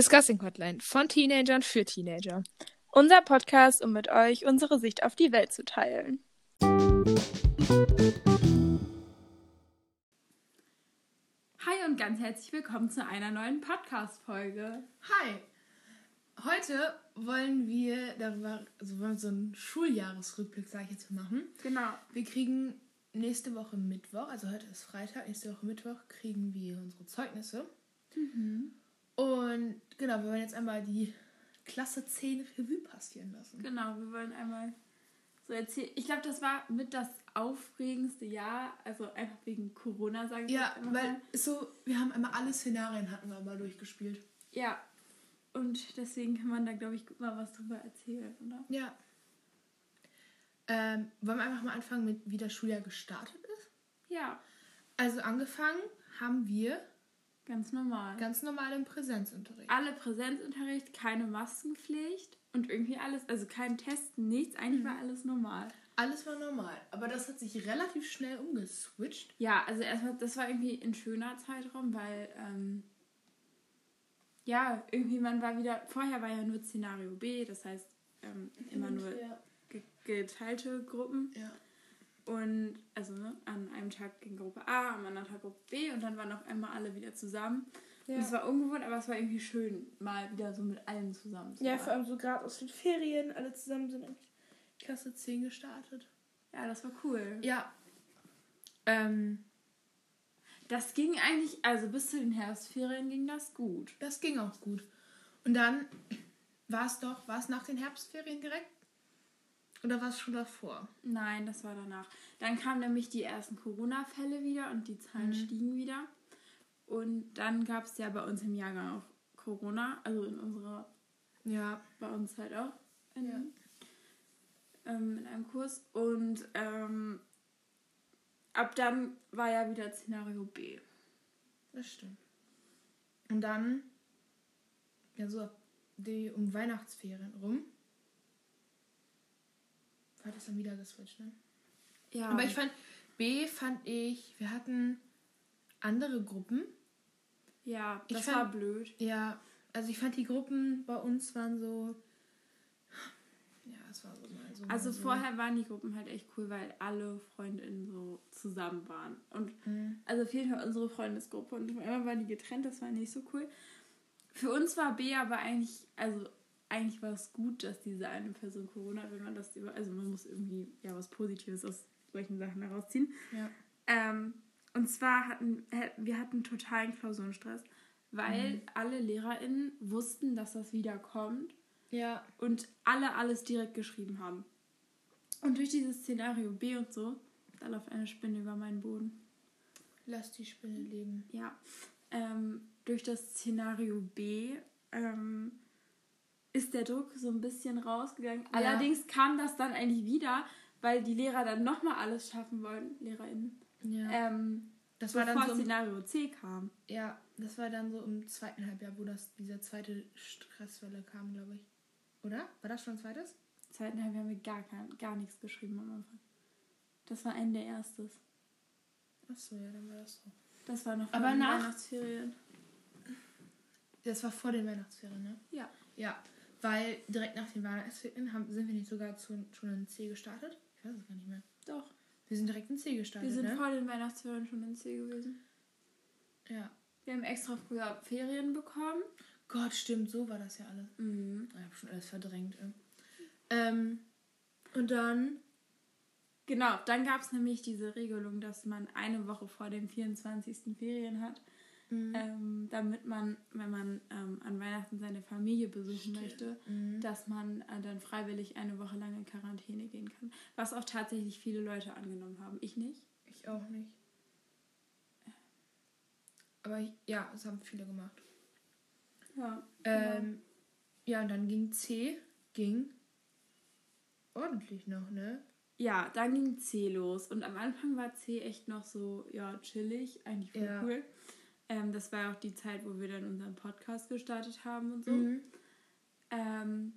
Discussing Hotline von Teenagern für Teenager. Unser Podcast, um mit euch unsere Sicht auf die Welt zu teilen. Hi und ganz herzlich willkommen zu einer neuen Podcast-Folge. Hi! Heute wollen wir darüber, also wollen wir so einen Schuljahresrückblick, sage ich jetzt mal, machen. Genau. Wir kriegen nächste Woche Mittwoch, also heute ist Freitag, nächste Woche Mittwoch kriegen wir unsere Zeugnisse. Und genau, wir wollen jetzt einmal die Klasse 10 Revue passieren lassen. Genau, wir wollen einmal so erzählen. Ich glaube, das war mit das aufregendste Jahr, also einfach wegen Corona, sage ich Ja, jetzt einfach weil mal. so, wir haben einmal alle Szenarien hatten wir mal durchgespielt. Ja. Und deswegen kann man da, glaube ich, gut mal was drüber erzählen, oder? Ja. Ähm, wollen wir einfach mal anfangen mit, wie das Schuljahr gestartet ist? Ja, Also angefangen haben wir ganz normal. ganz normal im Präsenzunterricht. Alle Präsenzunterricht, keine Maskenpflicht und irgendwie alles, also kein Testen, nichts. Eigentlich war alles normal. Alles war normal, aber das hat sich relativ schnell umgeswitcht. Ja, also erstmal, das war irgendwie ein schöner Zeitraum, weil, ähm, ja, irgendwie man war wieder, vorher war ja nur Szenario B, das heißt ähm, immer nur Ja. ge geteilte Gruppen. ja. Und also ne, an einem Tag ging Gruppe A, am anderen Tag Gruppe B und dann waren auf einmal alle wieder zusammen. Und es war ungewohnt, aber es war irgendwie schön, mal wieder so mit allen zusammen zu Ja, vor allem so gerade aus den Ferien, alle zusammen sind. Klasse 10 gestartet. Ja, das war cool. Ja. Ähm, Das ging eigentlich, also bis zu den Herbstferien ging das gut. das ging auch gut. Und dann war es doch, war es nach den Herbstferien direkt? Oder war es schon davor? Nein, das war danach. Dann kamen nämlich die ersten Corona-Fälle wieder und die Zahlen Mhm. stiegen wieder. Und dann gab es ja bei uns im Jahrgang auch Corona, also in unserer, Ja. bei uns halt auch in, Ja. ähm, in einem Kurs. Und ähm, ab dann war ja wieder Szenario B. Das stimmt. Und dann, ja, so ab die um Weihnachtsferien rum, war das dann wieder geswitcht, ne? Ja, Aber ich fand, B fand ich, wir hatten andere Gruppen. ja, ich das fand- war blöd. Ja, also ich fand die Gruppen bei uns waren so. Ja, es war so mal so. Also mal so. vorher waren die Gruppen halt echt cool, weil alle Freundinnen so zusammen waren. Und Mhm. also auf jeden Fall unsere Freundesgruppe und einmal waren die getrennt, das war nicht so cool. Für uns war B aber eigentlich, also eigentlich war es gut, dass diese eine Person Corona, hat, wenn man das über, also man muss irgendwie ja was Positives aus solchen Sachen herausziehen. Ja. Ähm, und zwar hatten wir hatten totalen Klausurenstress, weil Mhm. alle LehrerInnen wussten, dass das wieder kommt Ja. und alle alles direkt geschrieben haben. Und durch dieses Szenario B und so, da läuft eine Spinne über meinen Boden. Lass die Spinne leben. Ja, ähm, durch das Szenario B ähm, ist der Druck so ein bisschen rausgegangen. Allerdings kam das dann eigentlich wieder, weil die Lehrer dann nochmal alles schaffen wollen, LehrerInnen, Ja. ähm, das war dann so. Im, Szenario C kam. ja, das war dann so im zweiten Halbjahr, wo das diese zweite Stresswelle kam, glaube ich. Oder? War das schon ein zweites? Zweiten Halbjahr haben wir gar, kein, gar nichts geschrieben am Anfang. Das war Ende erstes. Achso, ja, dann war das so. Das war noch vor Aber den nach- Weihnachtsferien. Das war vor den Weihnachtsferien, ne? Ja. Ja. Weil direkt nach den Weihnachtsferien haben, sind wir nicht sogar zu, schon in C gestartet? Ich weiß es gar nicht mehr. Doch. Wir sind direkt in C gestartet, Wir sind ne? vor den Weihnachtsferien schon in C gewesen. Ja. Wir haben extra früher Ferien bekommen. Gott, stimmt, so war das ja alles. Mhm. Ich habe schon alles verdrängt. Ähm, und dann, Genau, dann gab es nämlich diese Regelung, dass man eine Woche vor dem 24. Ferien hat, Mhm. ähm, damit man, wenn man ähm, an Weihnachten seine Familie besuchen möchte, Mhm. dass man äh, dann freiwillig eine Woche lang in Quarantäne gehen kann. Was auch tatsächlich viele Leute angenommen haben. Ich nicht. ich auch nicht. Aber ich, ja, das haben viele gemacht. Ja. Ähm, ja, und dann ging C, ging ordentlich noch, ne? Ja, dann ging C los. Und am Anfang war C echt noch so, ja, chillig, eigentlich voll Ja. cool. Ähm, das war auch die Zeit, wo wir dann unseren Podcast gestartet haben und so. Mhm. Ähm,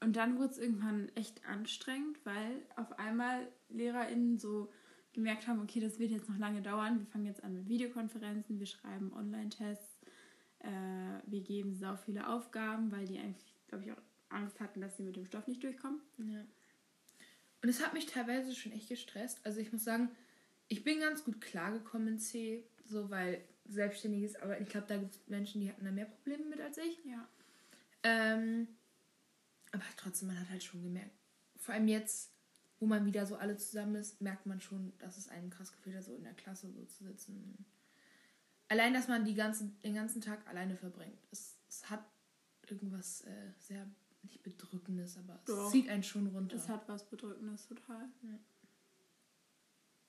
und dann wurde es irgendwann echt anstrengend, weil auf einmal LehrerInnen so gemerkt haben, okay, das wird jetzt noch lange dauern. Wir fangen jetzt an mit Videokonferenzen, wir schreiben Online-Tests. äh, wir geben sau viele Aufgaben, weil die eigentlich, glaube ich, auch Angst hatten, dass sie mit dem Stoff nicht durchkommen. Ja. Und es hat mich teilweise schon echt gestresst. Also ich muss sagen, ich bin ganz gut klargekommen in C, so weil selbstständiges Arbeiten, ich glaube, da gibt es Menschen, die hatten da mehr Probleme mit als ich. Ja. Ähm, aber trotzdem, man hat halt schon gemerkt, vor allem jetzt, wo man wieder so alle zusammen ist, merkt man schon, dass es einem krass gefühlt hat, so in der Klasse so zu sitzen. Allein, dass man die ganze, den ganzen Tag alleine verbringt. Es, es hat irgendwas äh, sehr, nicht bedrückendes, aber es Doch. zieht einen schon runter. Das hat was Bedrückendes, total. Ja.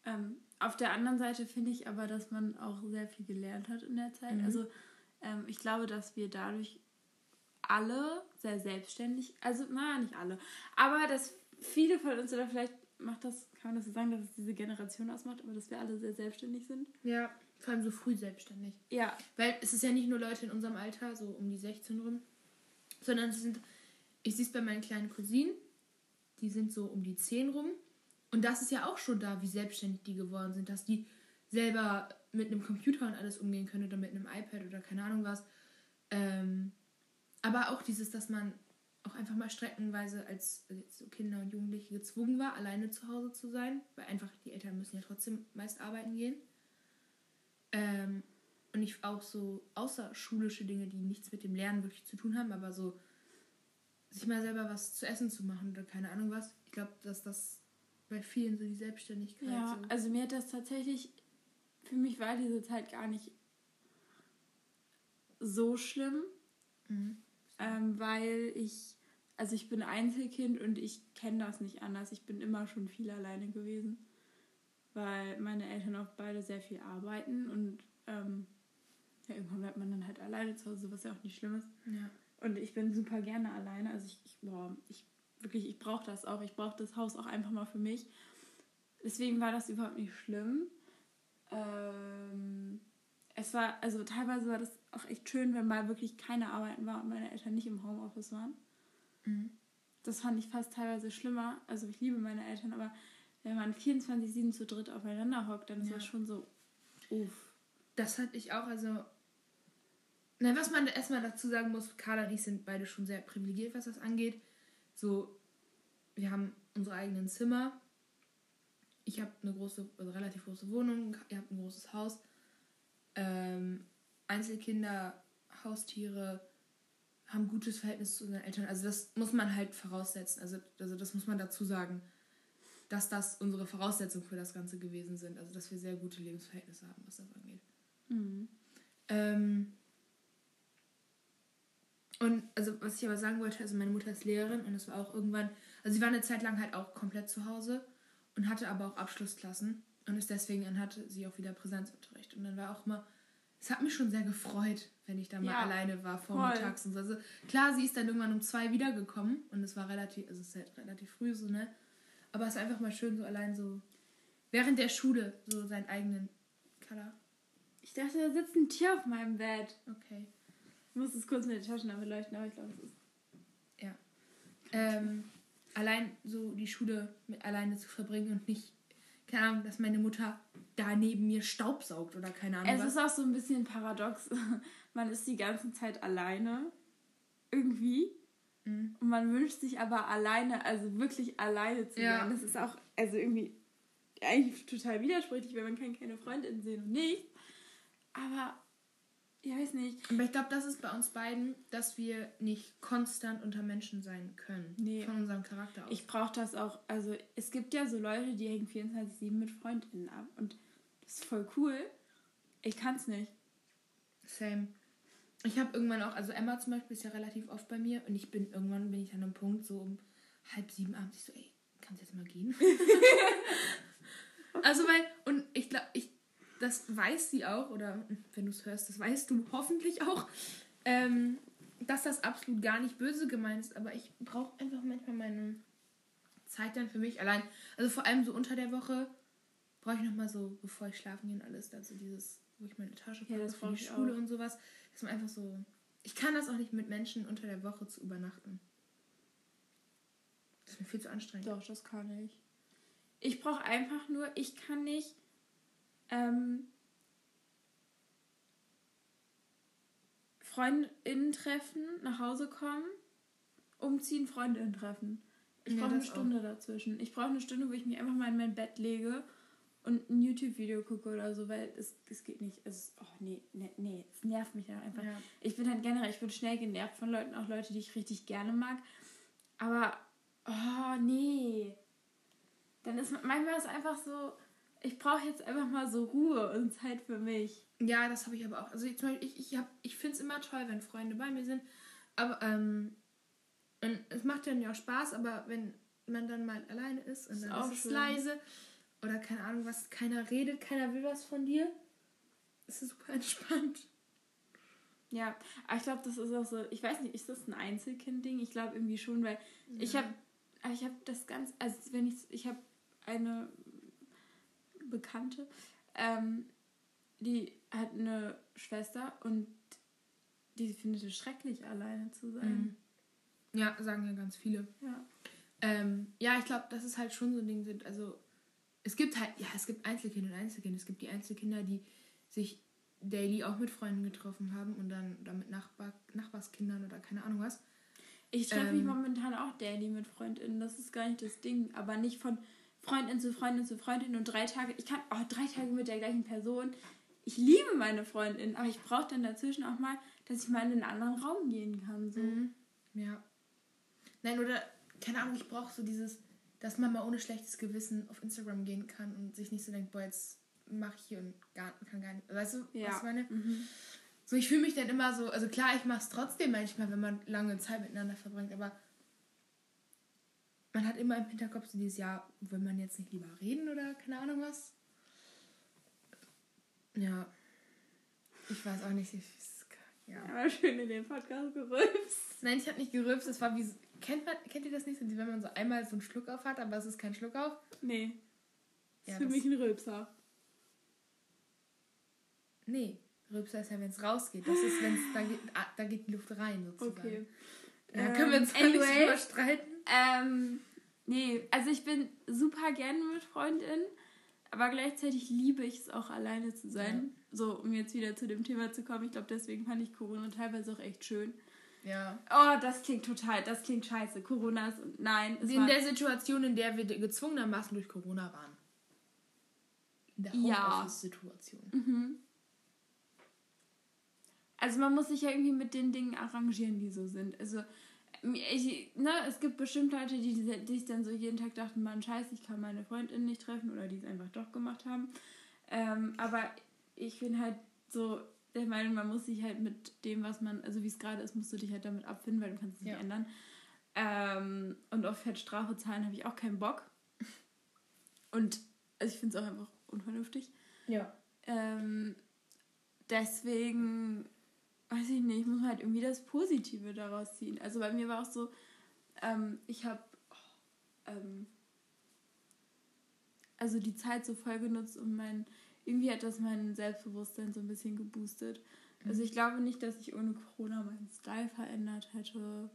Ähm, auf der anderen Seite finde ich aber, dass man auch sehr viel gelernt hat in der Zeit. Mhm. Also ähm, ich glaube, dass wir dadurch alle sehr selbstständig, also na, nicht alle, aber dass viele von uns oder vielleicht macht das, kann man das so sagen, dass es diese Generation ausmacht, aber dass wir alle sehr selbstständig sind. ja, vor allem so früh selbstständig. Ja, Weil es ist ja nicht nur Leute in unserem Alter, so um die 16 rum, sondern es sind, ich sehe es bei meinen kleinen Cousinen, die sind so um die 10 rum. Und das ist ja auch schon da, wie selbstständig die geworden sind, dass die selber mit einem Computer und alles umgehen können oder mit einem iPad oder keine Ahnung was. Ähm, aber auch dieses, dass man auch einfach mal streckenweise als jetzt so Kinder und Jugendliche gezwungen war, alleine zu Hause zu sein, weil einfach die Eltern müssen ja trotzdem meist arbeiten gehen. Ähm, und ich auch so außerschulische Dinge, die nichts mit dem Lernen wirklich zu tun haben, aber so sich mal selber was zu essen zu machen oder keine Ahnung was. Ich glaube, dass das bei vielen so die Selbstständigkeit ja, so. also mir hat das tatsächlich, für mich war diese Zeit gar nicht so schlimm. Mhm. Ähm, weil ich, also ich bin Einzelkind und ich kenne das nicht anders. Ich bin immer schon viel alleine gewesen, weil meine Eltern auch beide sehr viel arbeiten und ähm, ja, irgendwann bleibt man dann halt alleine zu Hause, was ja auch nicht schlimm ist. Ja. Und ich bin super gerne alleine. Also ich, ich boah, ich wirklich, ich brauche das auch. Ich brauche das Haus auch einfach mal für mich. Deswegen war das überhaupt nicht schlimm. Ähm, es war, also teilweise war das auch echt schön, wenn mal wirklich keine Arbeiten war und meine Eltern nicht im Homeoffice waren. Mhm. Das fand ich fast teilweise schlimmer. Also ich liebe meine Eltern, aber wenn man 24-7 zu dritt aufeinander hockt, dann ist Ja. das schon so, uff. Das hatte ich auch, also. Na, was man erstmal dazu sagen muss, Carla und ich sind beide schon sehr privilegiert, was das angeht. So, wir haben unsere eigenen Zimmer. Ich habe eine große, also relativ große Wohnung, ihr habt ein großes Haus. Ähm, Einzelkinder, Haustiere haben ein gutes Verhältnis zu unseren Eltern. Also das muss man halt voraussetzen. Also, also das muss man dazu sagen, dass das unsere Voraussetzungen für das Ganze gewesen sind. Also dass wir sehr gute Lebensverhältnisse haben, was das angeht. Mhm. Ähm und also was ich aber sagen wollte, also meine Mutter ist Lehrerin und es war auch irgendwann, also sie war eine Zeit lang halt auch komplett zu Hause und hatte aber auch Abschlussklassen und ist deswegen dann hatte sie auch wieder Präsenzunterricht und dann war auch mal, es hat mich schon sehr gefreut, wenn ich da mal Ja, alleine war vormittags und so. Also klar, sie ist dann irgendwann um zwei wiedergekommen und es war relativ, also es ist halt relativ früh so, ne? Aber es ist einfach mal schön so allein so während der Schule so seinen eigenen Color. Ich dachte, da sitzt ein Tier auf meinem Bett. Okay. Ich muss es kurz mit der Taschenlampe leuchten, aber ich glaube, es ist. ähm, allein so die Schule mit alleine zu verbringen und nicht, keine Ahnung, dass meine Mutter da neben mir Staub saugt oder keine Ahnung Es was. ist auch so ein bisschen paradox. Man ist die ganze Zeit alleine. Irgendwie. Mhm. Und man wünscht sich aber alleine, also wirklich alleine zu Ja. sein. Das ist auch, also irgendwie eigentlich total widersprüchlich, weil man kann keine Freundin sehen und nichts. Aber, ich weiß nicht. Aber ich glaube, das ist bei uns beiden, dass wir nicht konstant unter Menschen sein können. Nee. Von unserem Charakter aus. Ich brauche das auch, also es gibt ja so Leute, die hängen 24-7 mit FreundInnen ab. Und das ist voll cool. Ich kann's nicht. Same. Ich habe irgendwann auch, also Emma zum Beispiel ist ja relativ oft bei mir und ich bin irgendwann bin ich an einem Punkt so um halb sieben abends ich so, ey, kannst jetzt mal gehen? also weil, und ich glaube, ich, das weiß sie auch, oder wenn du es hörst, das weißt du hoffentlich auch, ähm, dass das absolut gar nicht böse gemeint ist, aber ich brauche einfach manchmal meine Zeit dann für mich allein. Also vor allem so unter der Woche brauche ich nochmal so, bevor ich schlafen gehe und alles, dann so dieses, wo ich meine Tasche Ja, packe das für die Schule auch. und sowas, dass man einfach so. Ich kann das auch nicht mit Menschen unter der Woche zu übernachten. Das ist mir viel zu anstrengend. Doch, das kann ich. Ich brauche einfach nur, ich kann nicht. Ähm, FreundInnen treffen, nach Hause kommen, umziehen, FreundInnen treffen. Ich Ja, brauche eine das auch. Stunde dazwischen. Ich brauche eine Stunde, wo ich mich einfach mal in mein Bett lege und ein YouTube-Video gucke oder so, weil es, es geht nicht. Es, oh nee, nee, nee, es nervt mich dann einfach. Ja. Ich bin halt generell, ich bin schnell genervt von Leuten, auch Leute, die ich richtig gerne mag. Aber, oh nee. Dann ist manchmal ist es einfach so, ich brauche jetzt einfach mal so Ruhe und Zeit für mich. Ja, das habe ich aber auch. Also ich, zum Beispiel, ich, ich, hab- ich finde es immer toll, wenn Freunde bei mir sind. Aber ähm, und es macht dann ja auch Spaß, aber wenn man dann mal alleine ist und Ist dann auch ist es schön. leise oder keine Ahnung was, keiner redet, keiner will was von dir, ist es super entspannt. Ja, aber ich glaube, das ist auch so, ich weiß nicht, ist das ein Einzelkind-Ding? Ich glaube irgendwie schon, weil ich habe ich habe das ganz, also wenn ich, ich habe eine Bekannte, ähm, die hat eine Schwester und die findet es schrecklich, alleine zu sein. Mhm. Ja, sagen ja ganz viele. Ja. Ähm, ja, ich glaube, das ist halt schon so ein Ding sind. Also es gibt halt, ja, es gibt Einzelkinder und Einzelkinder. Es gibt die Einzelkinder, die sich daily auch mit Freunden getroffen haben und dann oder mit Nachbar, Nachbarskindern oder keine Ahnung was. Ich treffe mich Ähm. momentan auch daily mit FreundInnen, das ist gar nicht das Ding, aber nicht von Freundin zu Freundin zu Freundin und drei Tage, ich kann auch drei Tage mit der gleichen Person. Ich liebe meine Freundin, aber ich brauche dann dazwischen auch mal, dass ich mal in einen anderen Raum gehen kann. So. Ja. Nein, oder, keine Ahnung, ich brauche so dieses, dass man mal ohne schlechtes Gewissen auf Instagram gehen kann und sich nicht so denkt, boah, jetzt mache ich hier und gar, kann gar nicht. Weißt du, Ja. was ich meine? Mhm. So, ich fühle mich dann immer so, also klar, ich mache es trotzdem manchmal, wenn man lange Zeit miteinander verbringt, aber man hat immer im Hinterkopf so dieses Jahr, will man jetzt nicht lieber reden oder keine Ahnung was? Ja. Ich weiß auch nicht. Ich, ja. Aber schön in den Podcast gerülpst. Nein, ich habe nicht gerülpst, es war wie. Kennt, man, kennt ihr das nicht, wenn man so einmal so einen Schluck auf hat, aber es ist kein Schluck auf? Nee. Das Ja, ist für das- mich ein Rülpser. Nee. Rülpser ist ja, wenn es rausgeht. Das ist, wenn es, da geht, ah, da geht die Luft rein sozusagen. Okay. Da können wir uns Ähm, ähm, nicht anyway. drüber streiten. Ähm, nee, also ich bin super gerne mit FreundInnen, aber gleichzeitig liebe ich es auch alleine zu sein. So, um jetzt wieder zu dem Thema zu kommen. Ich glaube, deswegen fand ich Corona teilweise auch echt schön. Ja. Oh, das klingt total, das klingt scheiße. Corona ist, nein, In der Situation, in der wir gezwungenermaßen durch Corona waren. In der Ja. Homeoffice-Situation. Mhm. Also man muss sich ja irgendwie mit den Dingen arrangieren, die so sind. Also ich, ne, es gibt bestimmt Leute, die, die sich dann so jeden Tag dachten, man scheiße, ich kann meine Freundin nicht treffen oder die es einfach doch gemacht haben. Ähm, aber ich bin halt so der Meinung, man muss sich halt mit dem, was man, also wie es gerade ist, musst du dich halt damit abfinden, weil du kannst es nicht Ja. ändern. Ähm, und auf Fettstrafe zahlen habe ich auch keinen Bock. Und also ich finde es auch einfach unvernünftig. Ja. Ähm, deswegen, weiß ich nicht, muss man halt irgendwie das Positive daraus ziehen. Also bei mir war auch so, ähm, ich habe ähm, also die Zeit so voll genutzt, um mein, irgendwie hat das mein Selbstbewusstsein so ein bisschen geboostet. Also ich glaube nicht, dass ich ohne Corona meinen Style verändert hätte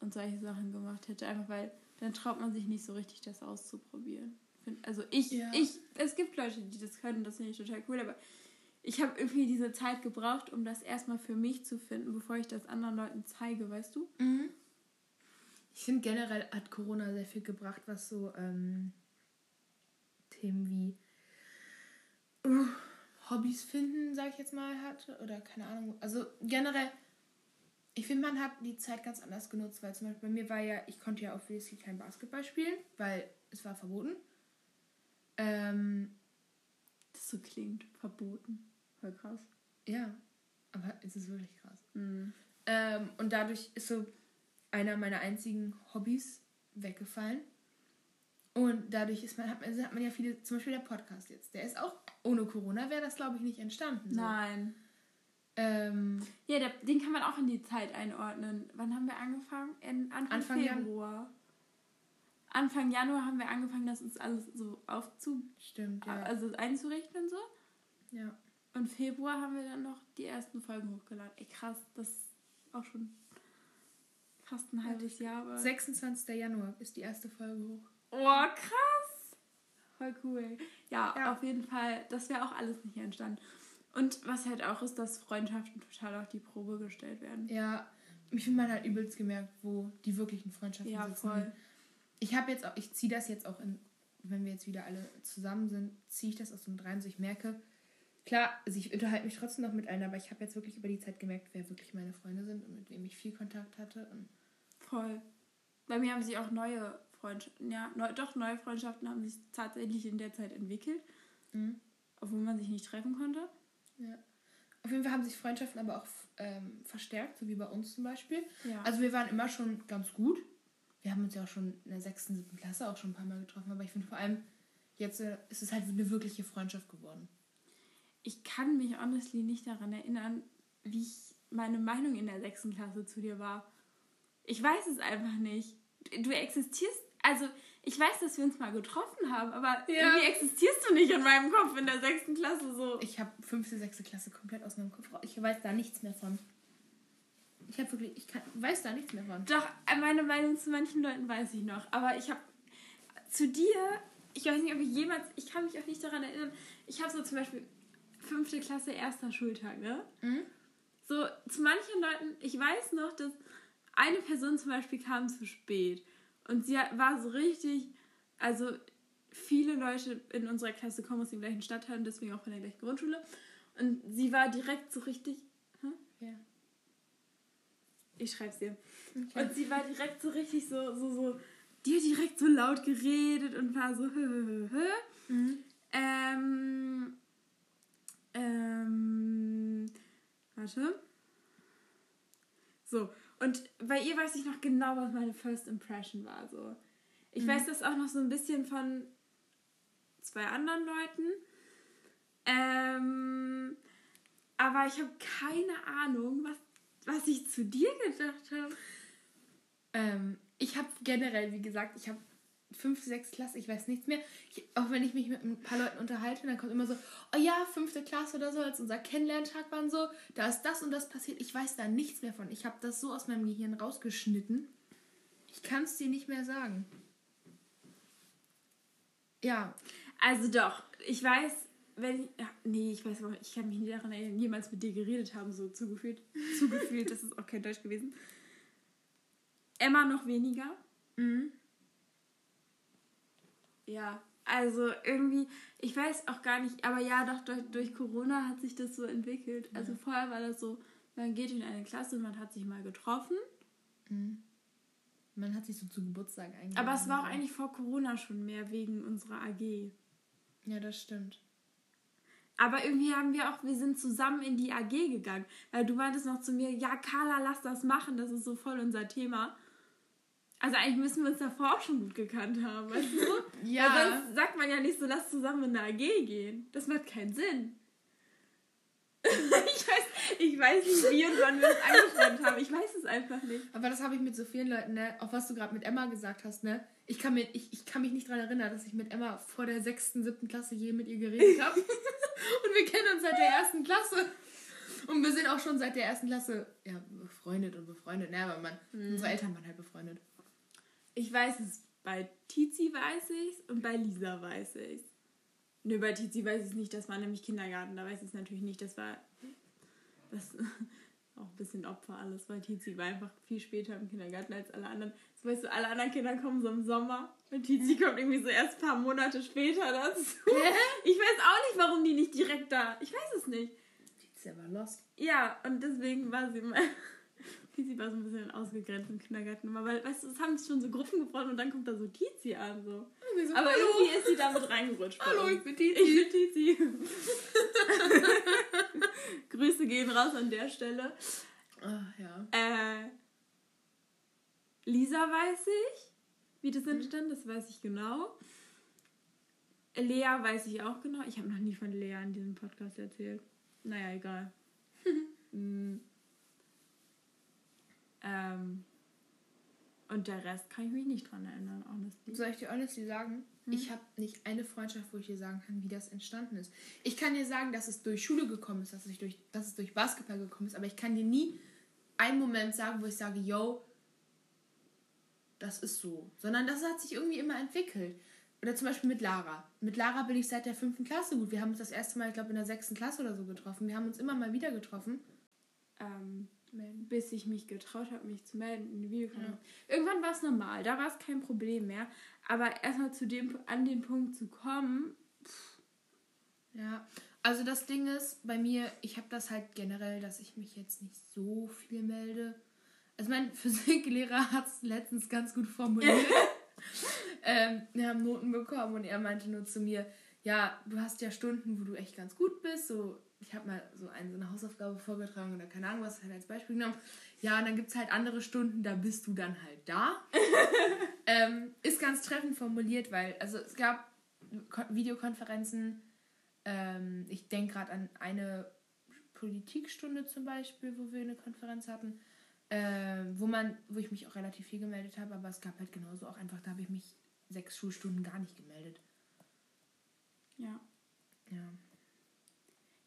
und solche Sachen gemacht hätte, einfach weil dann traut man sich nicht so richtig, das auszuprobieren. Also ich, Ja. ich, es gibt Leute, die das können, das finde ich total cool, aber ich habe irgendwie diese Zeit gebraucht, um das erstmal für mich zu finden, bevor ich das anderen Leuten zeige, weißt du? Mhm. Ich finde generell hat Corona sehr viel gebracht, was so ähm, Themen wie uh, Hobbys finden, sag ich jetzt mal, hat. Oder keine Ahnung. Also generell, ich finde, man hat die Zeit ganz anders genutzt, weil zum Beispiel bei mir war ja, ich konnte ja obviously kein Basketball spielen, weil es war verboten. Ähm, Das so klingt, verboten. Voll krass. ja, aber es ist wirklich krass. Mhm. Ähm, und dadurch ist so einer meiner einzigen Hobbys weggefallen. Und dadurch ist man, hat, man, hat man ja viele, zum Beispiel der Podcast jetzt. Der ist auch, ohne Corona wäre das, glaube ich, nicht entstanden. So. Nein. Ähm, Ja, der, den kann man auch in die Zeit einordnen. Wann haben wir angefangen? In Anfang, Anfang Jan- Februar. Anfang Januar haben wir angefangen, das uns alles so aufzu... stimmt, ja. Also einzurichten und so. ja. Und Februar haben wir dann noch die ersten Folgen hochgeladen. Ey, krass, das ist auch schon fast ein halbes Jahr. Aber 26. Januar ist die erste Folge hoch. oh, krass! Voll cool. Ja, Ja. auf jeden Fall, das wäre auch alles nicht entstanden. Und was halt auch ist, dass Freundschaften total auf die Probe gestellt werden. Ja, ich finde man halt übelst gemerkt, wo die wirklichen Freundschaften Ja, sitzen. voll. Ich habe jetzt auch, ich ziehe das jetzt auch in, wenn wir jetzt wieder alle zusammen sind, ziehe ich das aus dem rein, so ich merke, klar, also ich unterhalte mich trotzdem noch mit allen, aber ich habe jetzt wirklich über die Zeit gemerkt, wer wirklich meine Freunde sind und mit wem ich viel Kontakt hatte. Und Voll. Bei mir haben sich auch neue Freundschaften, ja, neu, doch neue Freundschaften haben sich tatsächlich in der Zeit entwickelt, Mhm. obwohl man sich nicht treffen konnte. ja. Auf jeden Fall haben sich Freundschaften aber auch ähm, verstärkt, so wie bei uns zum Beispiel. Ja. Also wir waren immer schon ganz gut. Wir haben uns ja auch schon in der sechsten, siebten Klasse auch schon ein paar Mal getroffen, aber ich finde vor allem, jetzt äh, ist es halt eine wirkliche Freundschaft geworden. Ich kann mich honestly nicht daran erinnern, wie ich meine Meinung in der sechsten Klasse zu dir war. Ich weiß es einfach nicht. Du existierst, also ich weiß, dass wir uns mal getroffen haben, aber Ja. irgendwie existierst du nicht in meinem Kopf in der sechsten Klasse so. Ich habe fünfte, sechste Klasse komplett aus meinem Kopf raus. Ich weiß da nichts mehr von. Ich habe wirklich, ich kann, weiß da nichts mehr von. Doch, meine Meinung zu manchen Leuten weiß ich noch. Aber ich habe zu dir, ich weiß nicht, ob ich jemals, ich kann mich auch nicht daran erinnern, ich habe so zum Beispiel fünfte Klasse, erster Schultag, ne? Mhm. So, zu manchen Leuten, ich weiß noch, dass eine Person zum Beispiel kam zu spät. Und sie war so richtig, also viele Leute in unserer Klasse kommen aus dem gleichen Stadtteil und deswegen auch von der gleichen Grundschule. Und sie war direkt so richtig, Ja. ich schreib's dir. Okay. Und sie war direkt so richtig so, so, so, die hat direkt so laut geredet und war so, hö, hö, hö, hö. Mhm. Ähm, ähm, warte. So, und bei ihr weiß ich noch genau, was meine First Impression war. So. Ich weiß das auch noch so ein bisschen von zwei anderen Leuten. Ähm, aber ich habe keine Ahnung, was, was ich zu dir gedacht habe. Ähm, ich habe generell, wie gesagt, ich habe fünfte, sechste Klasse, ich weiß nichts mehr. Ich, auch wenn ich mich mit ein paar Leuten unterhalte, dann kommt immer so, oh ja, fünfte Klasse oder so, als unser Kennenlerntag war und so, da ist das und das passiert. Ich weiß da nichts mehr von. Ich habe das so aus meinem Gehirn rausgeschnitten. Ich kann es dir nicht mehr sagen. Ja, Also doch, ich weiß, wenn ich. Ja, nee, ich weiß aber, ich kann mich nicht daran erinnern, jemals mit dir geredet haben, so zugefühlt. Zugefühlt, das ist auch kein Deutsch gewesen. Emma noch weniger. Mhm. Ja, also irgendwie, ich weiß auch gar nicht, aber ja, doch durch, durch Corona hat sich das so entwickelt. Also vorher war das so, man geht in eine Klasse und man hat sich mal getroffen. man hat sich so zu Geburtstag eingeladen. Aber es war auch eigentlich vor Corona schon mehr wegen unserer AG. Ja, das stimmt. Aber irgendwie haben wir auch, wir sind zusammen in die AG gegangen. Weil du meintest noch zu mir, ja, Carla, lass das machen, das ist so voll unser Thema. Also eigentlich müssen wir uns davor auch schon gut gekannt haben, weißt du? Ja. Weil sonst sagt man ja nicht so, lass zusammen in eine AG gehen. Das macht keinen Sinn. ich, weiß, ich weiß nicht, wie und wann wir uns angefreundet haben. Ich weiß es einfach nicht. Aber das habe ich mit so vielen Leuten, ne? Auch was du gerade mit Emma gesagt hast, ne? Ich kann, mir, ich, ich kann mich nicht daran erinnern, dass ich mit Emma vor der sechsten, siebten Klasse je mit ihr geredet habe. und wir kennen uns seit der ersten Klasse. Und wir sind auch schon seit der ersten Klasse ja, befreundet und befreundet. Ne, aber man, unsere Eltern waren halt befreundet. Ich weiß es. Bei Tizi weiß ich's und bei Lisa weiß ich's. Nö, bei Tizi weiß ich nicht, das war nämlich Kindergarten. Da weiß ich es natürlich nicht. Das war das auch ein bisschen Opfer alles, weil Tizi war einfach viel später im Kindergarten als alle anderen. So, weißt du, alle anderen Kinder kommen so im Sommer und Tizi kommt irgendwie so erst ein paar Monate später dazu. Ich weiß auch nicht, warum die nicht direkt da. Ich weiß es nicht. Ist aber lost. Ja, und deswegen war sie mal. Tizi war so ein bisschen ausgegrenzt im Kindergarten immer, weil, weißt du, es haben sich schon so Gruppen gebrochen und dann kommt da so Tizi an. So. so, Aber hallo. irgendwie ist sie damit reingerutscht. Hallo, ich bin Tizi. Ich bin Tizi. Grüße gehen raus an der Stelle. Ah, ja. Äh, Lisa weiß ich, wie das entstand, das weiß ich genau. Lea weiß ich auch genau. Ich habe noch nie von Lea in diesem Podcast erzählt. Naja, egal. Mm. Ähm, und der Rest kann ich mich nicht dran erinnern, honestly. Soll ich dir honestly sagen, ich habe nicht eine Freundschaft, wo ich dir sagen kann, wie das entstanden ist. Ich kann dir sagen, dass es durch Schule gekommen ist, dass es durch, dass es durch Basketball gekommen ist, aber ich kann dir nie einen Moment sagen, wo ich sage, yo, das ist so. Sondern das hat sich irgendwie immer entwickelt. oder zum Beispiel mit Lara. Mit Lara bin ich seit der fünften Klasse gut. Wir haben uns das erste Mal, ich glaube, in der sechsten Klasse oder so getroffen. Wir haben uns immer mal wieder getroffen. Ähm, bis ich mich getraut habe, mich zu melden in die Videokonferenz. Ja. Irgendwann war es normal, da war es kein Problem mehr. Aber erstmal zu dem, an den Punkt zu kommen. Pff. Ja, also das Ding ist, bei mir, ich habe das halt generell, dass ich mich jetzt nicht so viel melde. Also mein Physiklehrer hat es letztens ganz gut formuliert. ähm, wir haben Noten bekommen und er meinte nur zu mir, ja, du hast ja Stunden, wo du echt ganz gut bist. So, ich habe mal so eine, so eine Hausaufgabe vorgetragen oder keine Ahnung was, halt als Beispiel genommen. Ja, und dann gibt es halt andere Stunden, da bist du dann halt da. ähm, ist ganz treffend formuliert, weil, also es gab Videokonferenzen, ähm, ich denke gerade an eine Politikstunde zum Beispiel, wo wir eine Konferenz hatten, äh, wo man, wo ich mich auch relativ viel gemeldet habe, aber es gab halt genauso auch einfach, da habe ich mich sechs Schulstunden gar nicht gemeldet. Ja. Ja.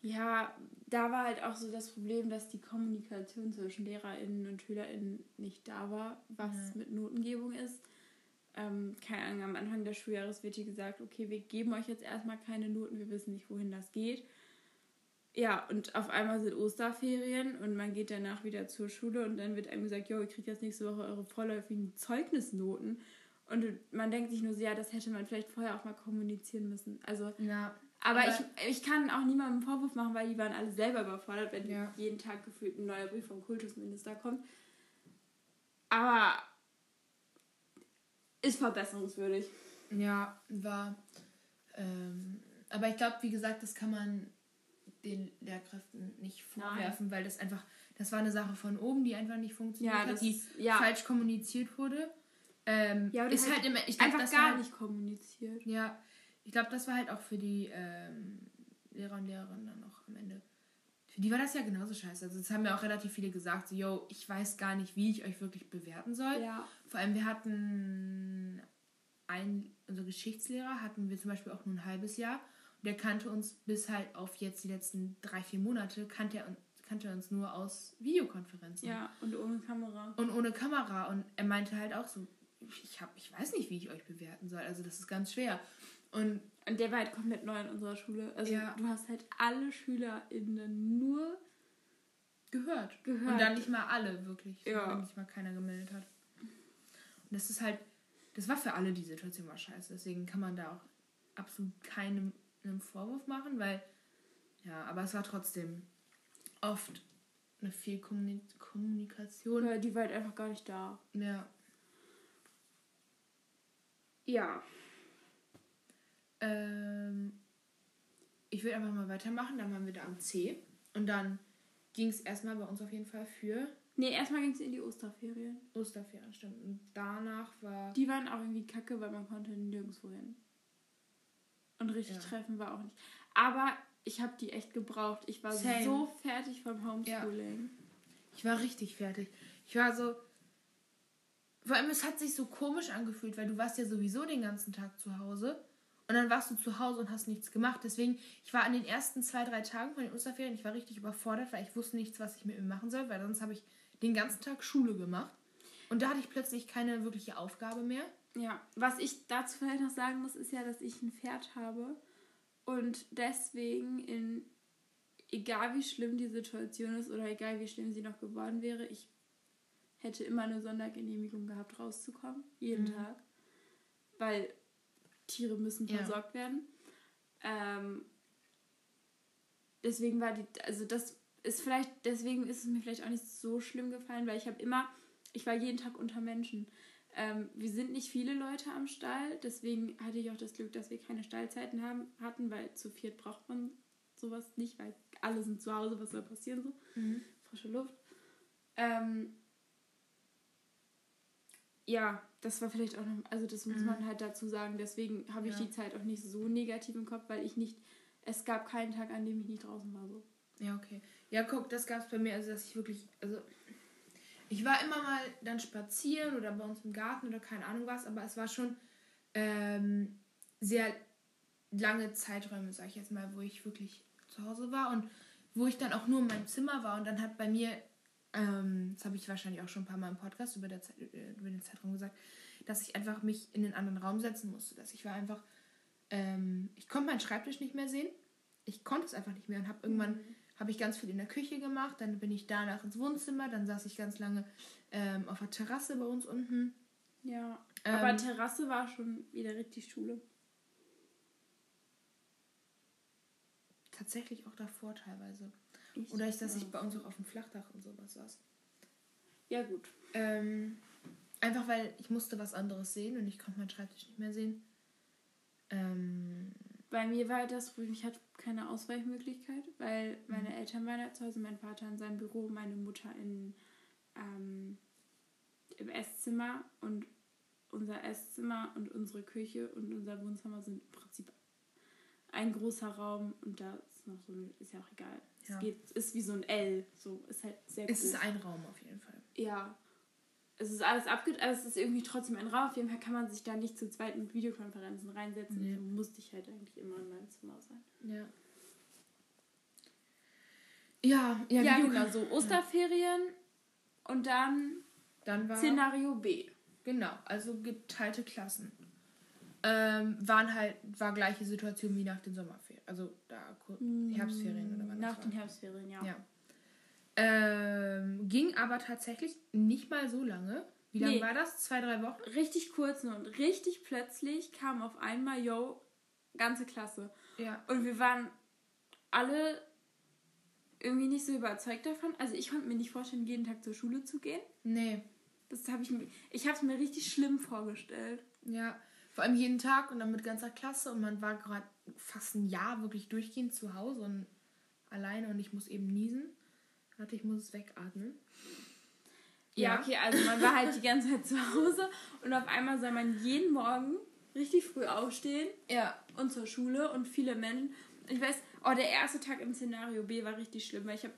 Ja, da war halt auch so das Problem, dass die Kommunikation zwischen LehrerInnen und SchülerInnen nicht da war, was ja. mit Notengebung ist. Ähm, keine Ahnung, am Anfang des Schuljahres wird hier gesagt, okay, wir geben euch jetzt erstmal keine Noten, wir wissen nicht, wohin das geht. Ja, und auf einmal sind Osterferien und man geht danach wieder zur Schule und dann wird einem gesagt, jo, ihr kriegt jetzt nächste Woche eure vorläufigen Zeugnisnoten. Und man denkt sich nur so, ja, das hätte man vielleicht vorher auch mal kommunizieren müssen. Also, ja, aber, aber ich, ich kann auch niemandem einen Vorwurf machen, weil die waren alle selber überfordert, wenn ja. jeden Tag gefühlt ein neuer Brief vom Kultusminister kommt. Aber ist verbesserungswürdig. Ja, war. Ähm, aber ich glaube, wie gesagt, das kann man den Lehrkräften nicht vorwerfen, Nein. weil das einfach, das war eine Sache von oben, die einfach nicht funktioniert ja, hat, die ja. falsch kommuniziert wurde. Ähm, ja, ist halt, halt immer, ich glaub, einfach gar war, nicht kommuniziert. Ja, ich glaube, das war halt auch für die ähm, Lehrer und Lehrerinnen dann noch am Ende. Für die war das ja genauso scheiße. Also, das haben ja auch relativ viele gesagt, so, yo, ich weiß gar nicht, wie ich euch wirklich bewerten soll. Ja. Vor allem, wir hatten einen, unser Geschichtslehrer hatten wir zum Beispiel auch nur ein halbes Jahr der kannte uns bis halt auf jetzt die letzten drei, vier Monate, kannte er, kannte er uns nur aus Videokonferenzen. Ja, und ohne Kamera. Und ohne Kamera. Und er meinte halt auch so, ich, hab, ich weiß nicht, wie ich euch bewerten soll. Also das ist ganz schwer. Und, und der war halt komplett neu in unserer Schule. Also ja. du hast halt alle SchülerInnen nur gehört. gehört. Und dann nicht mal alle, wirklich. Ja. Wenn nicht mal keiner gemeldet hat. Und das ist halt, das war für alle die Situation war scheiße. Deswegen kann man da auch absolut keinem einen Vorwurf machen, weil, ja, aber es war trotzdem oft eine viel Kommunikation. Ja, die war halt einfach gar nicht da. Ja. Ja. Ähm, ich will einfach mal weitermachen, dann waren wir da am C. Und dann ging es erstmal bei uns auf jeden Fall für. Nee, erstmal ging es in die Osterferien. Osterferien, stimmt. Und danach war. Die waren auch irgendwie kacke, weil man konnte nirgendwo hin. Und richtig ja. treffen war auch nicht. Aber ich habe die echt gebraucht. Ich war Same. so fertig vom Homeschooling. Ja. Ich war richtig fertig. Ich war so. Vor allem, es hat sich so komisch angefühlt, weil du warst ja sowieso den ganzen Tag zu Hause. Und dann warst du zu Hause und hast nichts gemacht. Deswegen, ich war an den ersten zwei, drei Tagen von den Osterferien, ich war richtig überfordert, weil ich wusste nichts, was ich mit mir machen soll, weil sonst habe ich den ganzen Tag Schule gemacht. Und da hatte ich plötzlich keine wirkliche Aufgabe mehr. Ja, was ich dazu vielleicht noch sagen muss, ist ja, dass ich ein Pferd habe und deswegen in egal wie schlimm die Situation ist oder egal wie schlimm sie noch geworden wäre, ich hätte immer eine Sondergenehmigung gehabt, rauszukommen, jeden mhm. Tag, weil Tiere müssen versorgt ja. werden. Ähm, deswegen war die, also das ist vielleicht, deswegen ist es mir vielleicht auch nicht so schlimm gefallen, weil ich habe immer, ich war jeden Tag unter Menschen. Ähm, wir sind nicht viele Leute am Stall, deswegen hatte ich auch das Glück, dass wir keine Stallzeiten haben, hatten, weil zu viert braucht man sowas nicht, weil alle sind zu Hause, was soll passieren so? Mhm. Frische Luft. Ähm, ja, das war vielleicht auch noch, also das muss mhm. man halt dazu sagen, deswegen habe ich ja. die Zeit auch nicht so negativ im Kopf, weil ich nicht, es gab keinen Tag, an dem ich nicht draußen war so. Ja, okay. Ja, guck, das gab es bei mir, also dass ich wirklich, also ich war immer mal dann spazieren oder bei uns im Garten oder keine Ahnung was, aber es war schon ähm, sehr lange Zeiträume, sag ich jetzt mal, wo ich wirklich zu Hause war und wo ich dann auch nur in meinem Zimmer war und dann hat bei mir, ähm, das habe ich wahrscheinlich auch schon ein paar Mal im Podcast über, der Zeit, über den Zeitraum gesagt, dass ich einfach mich in den anderen Raum setzen musste. Dass ich war einfach, ähm, ich konnte meinen Schreibtisch nicht mehr sehen. Ich konnte es einfach nicht mehr und habe irgendwann habe ich ganz viel in der Küche gemacht. Dann bin ich danach ins Wohnzimmer. Dann saß ich ganz lange ähm, auf der Terrasse bei uns unten. Ja. Ähm, Aber Terrasse war schon wieder richtig Schule. Tatsächlich auch davor teilweise. Ich- Oder ist, dass ja. ich bei uns auch auf dem Flachdach und sowas saß. Ja, gut. Ähm, einfach weil ich musste was anderes sehen und ich konnte meinen Schreibtisch nicht mehr sehen. Ähm, Bei mir war halt das, ich hatte keine Ausweichmöglichkeit, weil meine Mhm. Eltern waren da zu Hause, mein Vater in seinem Büro, meine Mutter in, ähm, im Esszimmer und unser Esszimmer und unsere Küche und unser Wohnzimmer sind im Prinzip ein großer Raum und da ist noch so ist ja auch egal. Ja. Es geht, ist wie so ein L, so ist halt sehr es groß. ist ein Raum auf jeden Fall. Ja. Es ist alles abge... Also es ist irgendwie trotzdem ein Raum. Auf jeden Fall kann man sich da nicht zu zweit mit Videokonferenzen reinsetzen. Nee. So musste ich halt eigentlich immer in meinem Zimmer sein. Ja. Ja, ja, Ja, genau. So Osterferien und dann Dann war. Szenario B. Genau, also geteilte Klassen. Ähm, waren halt, war gleiche Situation wie nach den Sommerferien. Also da kur- Herbstferien oder wann Nach den. Herbstferien, ja. Ja. Ähm, ging aber tatsächlich nicht mal so lange. Wie lange Nee. war das? Zwei, drei Wochen? Richtig kurz nur und richtig plötzlich kam auf einmal, yo, ganze Klasse. Ja. Und wir waren alle irgendwie nicht so überzeugt davon. Also ich konnte mir nicht vorstellen, jeden Tag zur Schule zu gehen. Nee. Das habe ich mir, ich habe es mir richtig schlimm vorgestellt. Ja. Vor allem jeden Tag und dann mit ganzer Klasse und man war gerade fast ein Jahr wirklich durchgehend zu Hause und alleine und ich muss eben niesen. Warte, ich muss es wegatmen. Ja, okay, also man war halt die ganze Zeit zu Hause und auf einmal soll man jeden Morgen richtig früh aufstehen Ja. und zur Schule und viele Menschen. Ich weiß, oh, der erste Tag im Szenario B war richtig schlimm, weil ich habe,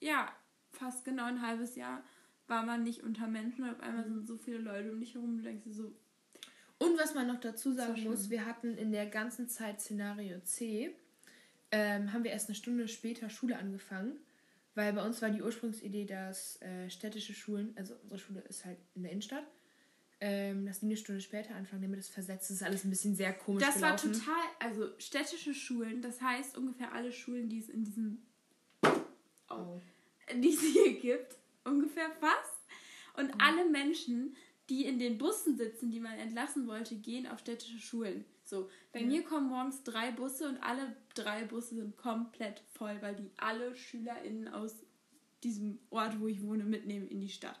ja, fast genau ein halbes Jahr war man nicht unter Menschen und auf einmal sind so viele Leute um dich herum, du denkst dir so, Und was man noch dazu sagen muss, wir hatten in der ganzen Zeit Szenario C, ähm, haben wir erst eine Stunde später Schule angefangen, weil bei uns war die Ursprungsidee, dass äh, städtische Schulen, also unsere Schule ist halt in der Innenstadt, ähm, dass die eine Stunde später anfangen, damit das versetzt ist alles ein bisschen sehr komisch das war gelaufen. total, also städtische Schulen, das heißt ungefähr alle Schulen, die es in diesem Oh. die es hier gibt, ungefähr fast. Und alle Menschen, die in den Bussen sitzen, die man entlassen wollte, gehen auf städtische Schulen. So, bei mir kommen morgens drei Busse und alle drei Busse sind komplett voll, weil die alle SchülerInnen aus diesem Ort, wo ich wohne, mitnehmen in die Stadt.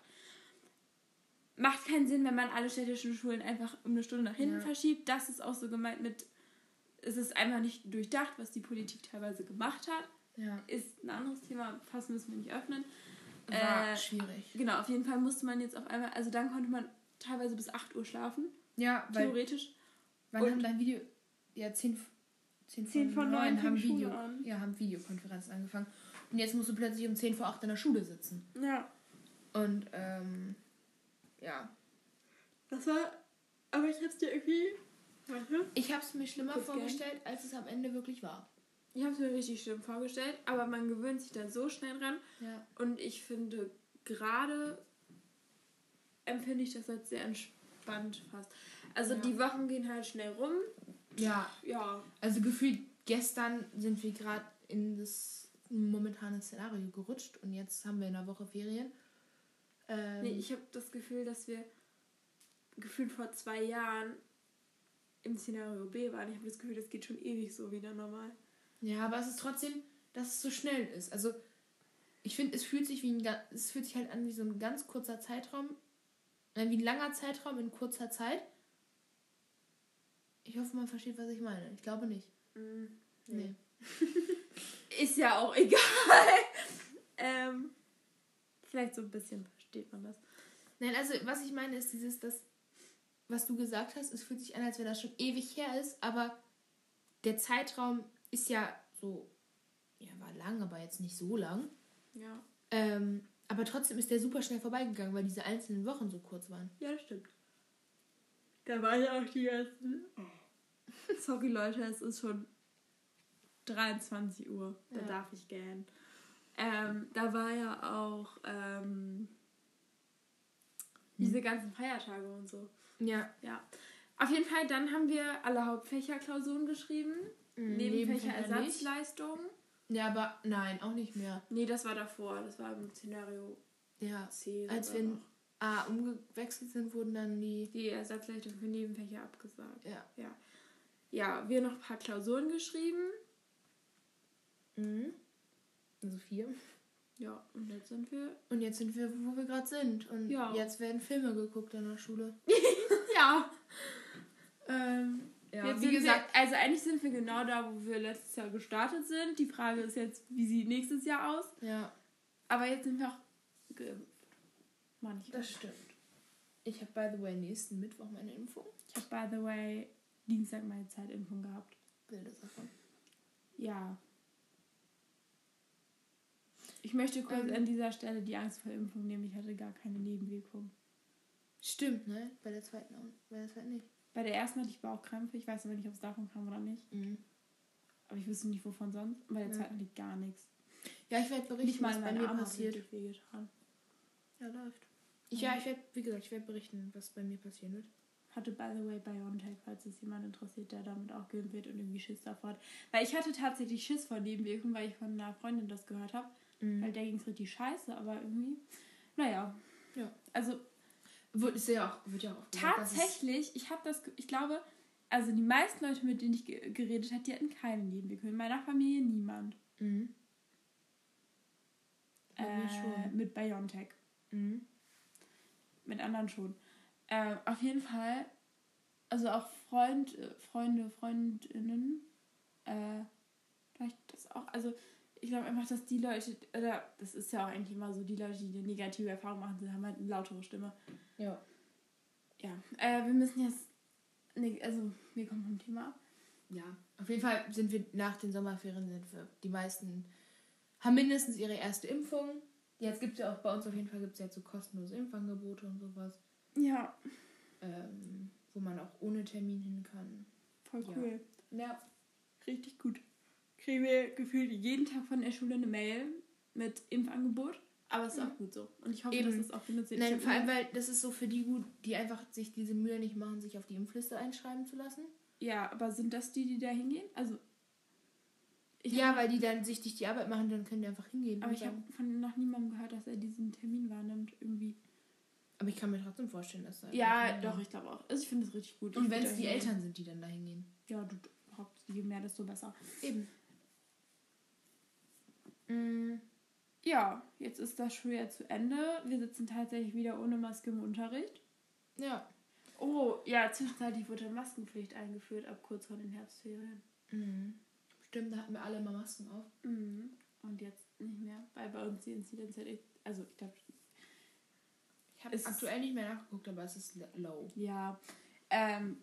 Macht keinen Sinn, wenn man alle städtischen Schulen einfach um eine Stunde nach hinten Ja. verschiebt. Das ist auch so gemeint mit, es ist einfach nicht durchdacht, was die Politik teilweise gemacht hat Ja, ist ein anderes Thema, fast müssen wir nicht öffnen. war Äh, schwierig. Genau, auf jeden Fall musste man jetzt auf einmal, also dann konnte man teilweise bis 8 Uhr schlafen, Ja, weil theoretisch. wann und- haben dein Video, ja, 10, 10 10 vor neun haben fing Schule Video, an. ja, haben Videokonferenzen angefangen. Und jetzt musst du plötzlich um 10 vor 8 in der Schule sitzen. Ja. Und, ähm, ja. Das war, aber ich hab's dir irgendwie, warte. Ich habe es mir schlimmer Kurz vorgestellt, als es am Ende wirklich war. Ich hab's mir richtig schlimm vorgestellt, aber man gewöhnt sich da so schnell dran. Ja. Und ich finde, gerade empfinde ich das als sehr entspannt fast. Also Ja. die Wochen gehen halt schnell rum. Ja, Ja, also gefühlt gestern sind wir gerade in das momentane Szenario gerutscht und jetzt haben wir in der Woche Ferien. Ähm, Nee, ich habe das Gefühl, dass wir gefühlt vor zwei Jahren im Szenario B waren. Ich habe das Gefühl, das geht schon ewig so wieder normal. ja, aber es ist trotzdem, dass es so schnell ist. Also ich finde, es fühlt sich wie ein, es fühlt sich halt an wie so ein ganz kurzer Zeitraum, wie ein langer Zeitraum in kurzer Zeit. Ich hoffe, man versteht, was ich meine. Ich glaube nicht. Nee. Ist ja auch egal. ähm, vielleicht so ein bisschen versteht man das. Nein, also was ich meine ist dieses, das, was du gesagt hast, es fühlt sich an, als wenn das schon ewig her ist, aber der Zeitraum ist ja so, ja, war lang, aber jetzt nicht so lang. Ja. Ähm, aber trotzdem ist der super schnell vorbeigegangen, weil diese einzelnen Wochen so kurz waren. Ja, das stimmt. Da war ja auch die ersten. Sorry, Leute, es ist schon 23 Uhr. Da Ja. darf ich gern. Ähm, da war ja auch ähm, Diese ganzen Feiertage und so. Ja. Ja. Auf jeden Fall, dann haben wir alle Hauptfächerklausuren geschrieben. Mhm, Nebenfächer. Ersatzleistungen. Ja, aber nein, auch nicht mehr. Nee, das war davor. Das war im Szenario Ja. C. Als wir noch. A umgewechselt sind, wurden dann die. die Ersatzleistung für Nebenfächer abgesagt. Ja. Ja. Ja, wir noch ein paar Klausuren geschrieben. Mhm. Also vier. Ja, und jetzt sind wir. Und jetzt sind wir, wo wir gerade sind. Und Ja. jetzt werden Filme geguckt an der Schule. Ja. ähm, Ja, wie gesagt. wir, also eigentlich sind wir genau da, wo wir letztes Jahr gestartet sind. Die Frage ist jetzt, wie sieht nächstes Jahr aus? Ja, Aber jetzt sind wir auch geimpft. Manche. das stimmt. Ich habe, by the way, nächsten Mittwoch meine Impfung. Ich habe, by the way, Dienstag meine Zeitimpfung gehabt. Bilder davon. Ja. Ich möchte kurz Ähm. an dieser Stelle die Angst vor Impfung nehmen. Ich hatte gar keine Nebenwirkung. Stimmt, ne? Bei der zweiten. Bei der zweiten nicht. Bei der ersten hatte ich Bauchkrämpfe. Ich weiß aber nicht, ob es davon kam oder nicht. Mhm. Aber ich wusste nicht, wovon sonst. Und bei der Ja. zweiten hatte ich gar nichts. Ja, ich werde berichten, Nicht mal was bei mir Arme passiert. Ja, läuft. Ich, ja, ich werde, wie gesagt, ich werde berichten, was bei mir passieren wird. Hatte, by the way, BioNTech, falls es jemand interessiert, der damit auch geimpft wird und irgendwie Schiss davor hat. Weil ich hatte tatsächlich Schiss vor Nebenwirkungen, weil ich von einer Freundin das gehört habe. Weil der ging es richtig scheiße, aber irgendwie. Naja. Ja. Also Wird, ist ja auch, wird ja auch Tatsächlich, ich habe das, ich glaube, also die meisten Leute, mit denen ich ge geredet habe, die hatten keine Nebenwirkungen. In meiner Familie niemand. Mhm. Äh, mit BioNTech. Mhm. Mit anderen schon. Äh, auf jeden Fall, also auch Freund, äh, Freunde, Freundinnen, äh, vielleicht das auch, also ich glaube einfach, dass die Leute, oder das ist ja auch eigentlich immer so, die Leute, die eine negative Erfahrung machen, die haben halt eine lautere Stimme. Ja. Ja, äh, wir müssen jetzt, nee, also wir kommen vom Thema ab. Ja. Auf jeden Fall sind wir nach den Sommerferien, sind wir, die meisten haben mindestens ihre erste Impfung. Jetzt gibt es ja auch bei uns auf jeden Fall gibt's jetzt so kostenlose Impfangebote und sowas, Ja, ähm, wo man auch ohne Termin hin kann. voll Ja. cool. Ja. Richtig gut. Kriegen wir gefühlt jeden Tag von der Schule eine Mail mit Impfangebot. Aber es ist auch gut so. Und ich hoffe, Eben. dass es auch benutzt wird. Nein, vor allem, weil das ist so für die gut, die einfach sich diese Mühe nicht machen, sich auf die Impfliste einschreiben zu lassen. Ja, aber sind das die, die da hingehen? Also. Ja, hab- weil die dann sich nicht die Arbeit machen, dann können die einfach hingehen. Aber ich habe von noch niemandem gehört, dass er diesen Termin wahrnimmt. Irgendwie. aber ich kann mir trotzdem vorstellen, dass da. Ja, doch, ich glaube auch. Also ich finde es richtig gut. Und wenn es die. Eltern sind, die dann da hingehen. Ja, du je mehr, desto besser. Eben. Mm, Ja, jetzt ist das Schuljahr zu Ende. Wir sitzen tatsächlich wieder ohne Maske im Unterricht. ja. Oh, ja, zwischenzeitlich wurde Maskenpflicht eingeführt ab kurz vor den Herbstferien. Mhm. Stimmt, da hatten wir alle immer Masken auf. Mhm. Und jetzt nicht mehr, weil bei uns die Inzidenz halt echt, also ich glaube, Ich habe Es- aktuell nicht mehr nachgeguckt, aber es ist low. ja, ähm,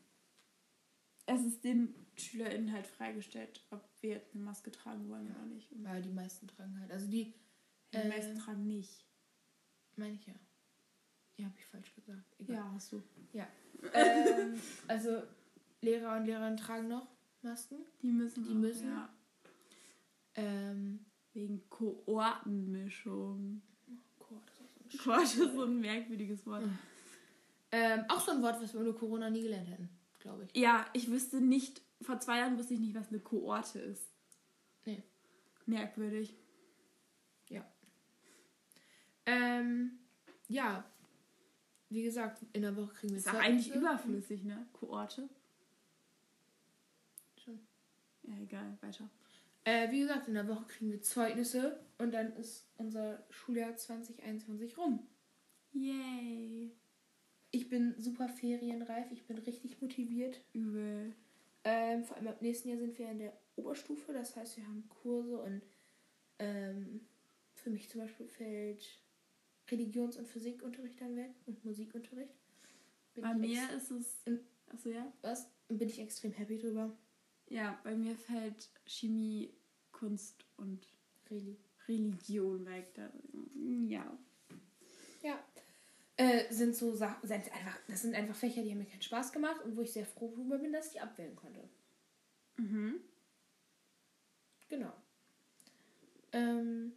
es ist den SchülerInnen halt freigestellt, ob wir jetzt eine Maske tragen wollen oder nicht. Und Weil die meisten tragen halt. Also die, die äh, meisten tragen nicht. meine ich ja. Ja, habe ich falsch gesagt. Egal. Ja, hast du. ähm, also Lehrer und Lehrerinnen tragen noch Masken. Die müssen. Die auch, müssen? Ja. Ähm, Wegen Kohortenmischung. Gott, das ist so ein Sch- Kohorte ist so ein merkwürdiges Wort. Mhm. ähm, auch so ein Wort, was wir ohne Corona nie gelernt hätten, glaube ich. Ja, ich wüsste nicht, vor zwei Jahren wusste ich nicht, was eine Kohorte ist. Nee. Merkwürdig. Ähm, ja. Wie gesagt, in der Woche kriegen wir Ist auch eigentlich überflüssig, ne? Kohorte. Schon. Ja, egal, weiter. Äh, wie gesagt, in der Woche kriegen wir Zeugnisse und dann ist unser Schuljahr 2021 rum. Yay. Ich bin super ferienreif, ich bin richtig motiviert. Übel. Ähm, vor allem ab nächsten Jahr sind wir in der Oberstufe, das heißt, wir haben Kurse und ähm, für mich zum Beispiel fällt Religions- und Physikunterricht dann weg und Musikunterricht. Bin Bei mir ist es. in- Achso, ja? was? Bin ich extrem happy drüber. Ja, bei mir fällt Chemie, Kunst und Really. Religion weg. Da. Ja. Äh, sind so Sachen, sind einfach, das sind einfach Fächer, die haben mir keinen Spaß gemacht und wo ich sehr froh drüber bin, dass ich die abwählen konnte. Mhm. Genau. Ähm,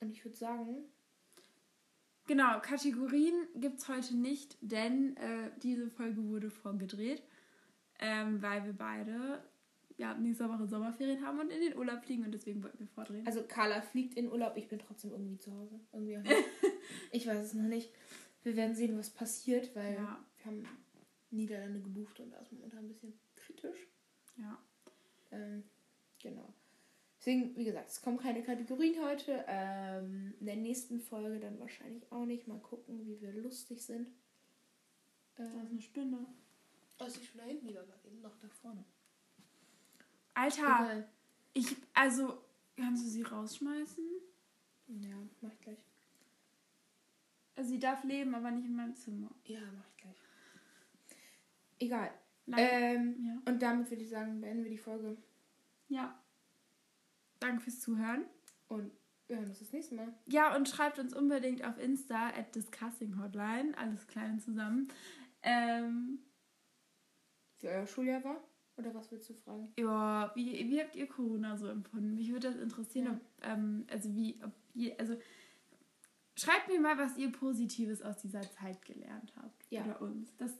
und ich würde sagen, Genau, Kategorien gibt es heute nicht, denn äh, diese Folge wurde vorgedreht, ähm, weil wir beide ja, nächste Woche Sommerferien haben und in den Urlaub fliegen und deswegen wollten wir vordrehen. Also Carla fliegt in Urlaub, ich bin trotzdem irgendwie zu Hause. Irgendwie ich weiß es noch nicht. Wir werden sehen, was passiert, weil Ja. wir haben Niederlande gebucht und das ist momentan ein bisschen kritisch. ja. Ähm, genau. Deswegen, wie gesagt, es kommen keine Kategorien heute. Ähm, in der nächsten Folge dann wahrscheinlich auch nicht. Mal gucken, wie wir lustig sind. Da ist Ähm, eine Spinne. oh, ist die schon da hinten? Die war gerade eben noch da vorne. Alter, Egal. ich, also, kannst du sie rausschmeißen? Ja, mach ich gleich. Also, sie darf leben, aber nicht in meinem Zimmer. Ja, mach ich gleich. Egal. Ähm, ja. und damit würde ich sagen, beenden wir die Folge. ja. Danke fürs Zuhören. Und wir hören uns das nächste Mal. Ja, und schreibt uns unbedingt auf Insta at Discussing Hotline, alles klein zusammen. Ähm, Wie euer Schuljahr war? Oder was willst du fragen? ja, wie, wie habt ihr Corona so empfunden? Mich würde das interessieren, Ja. ob, ähm, also wie, ob also schreibt mir mal, was ihr Positives aus dieser Zeit gelernt habt. Ja. Oder uns. Das,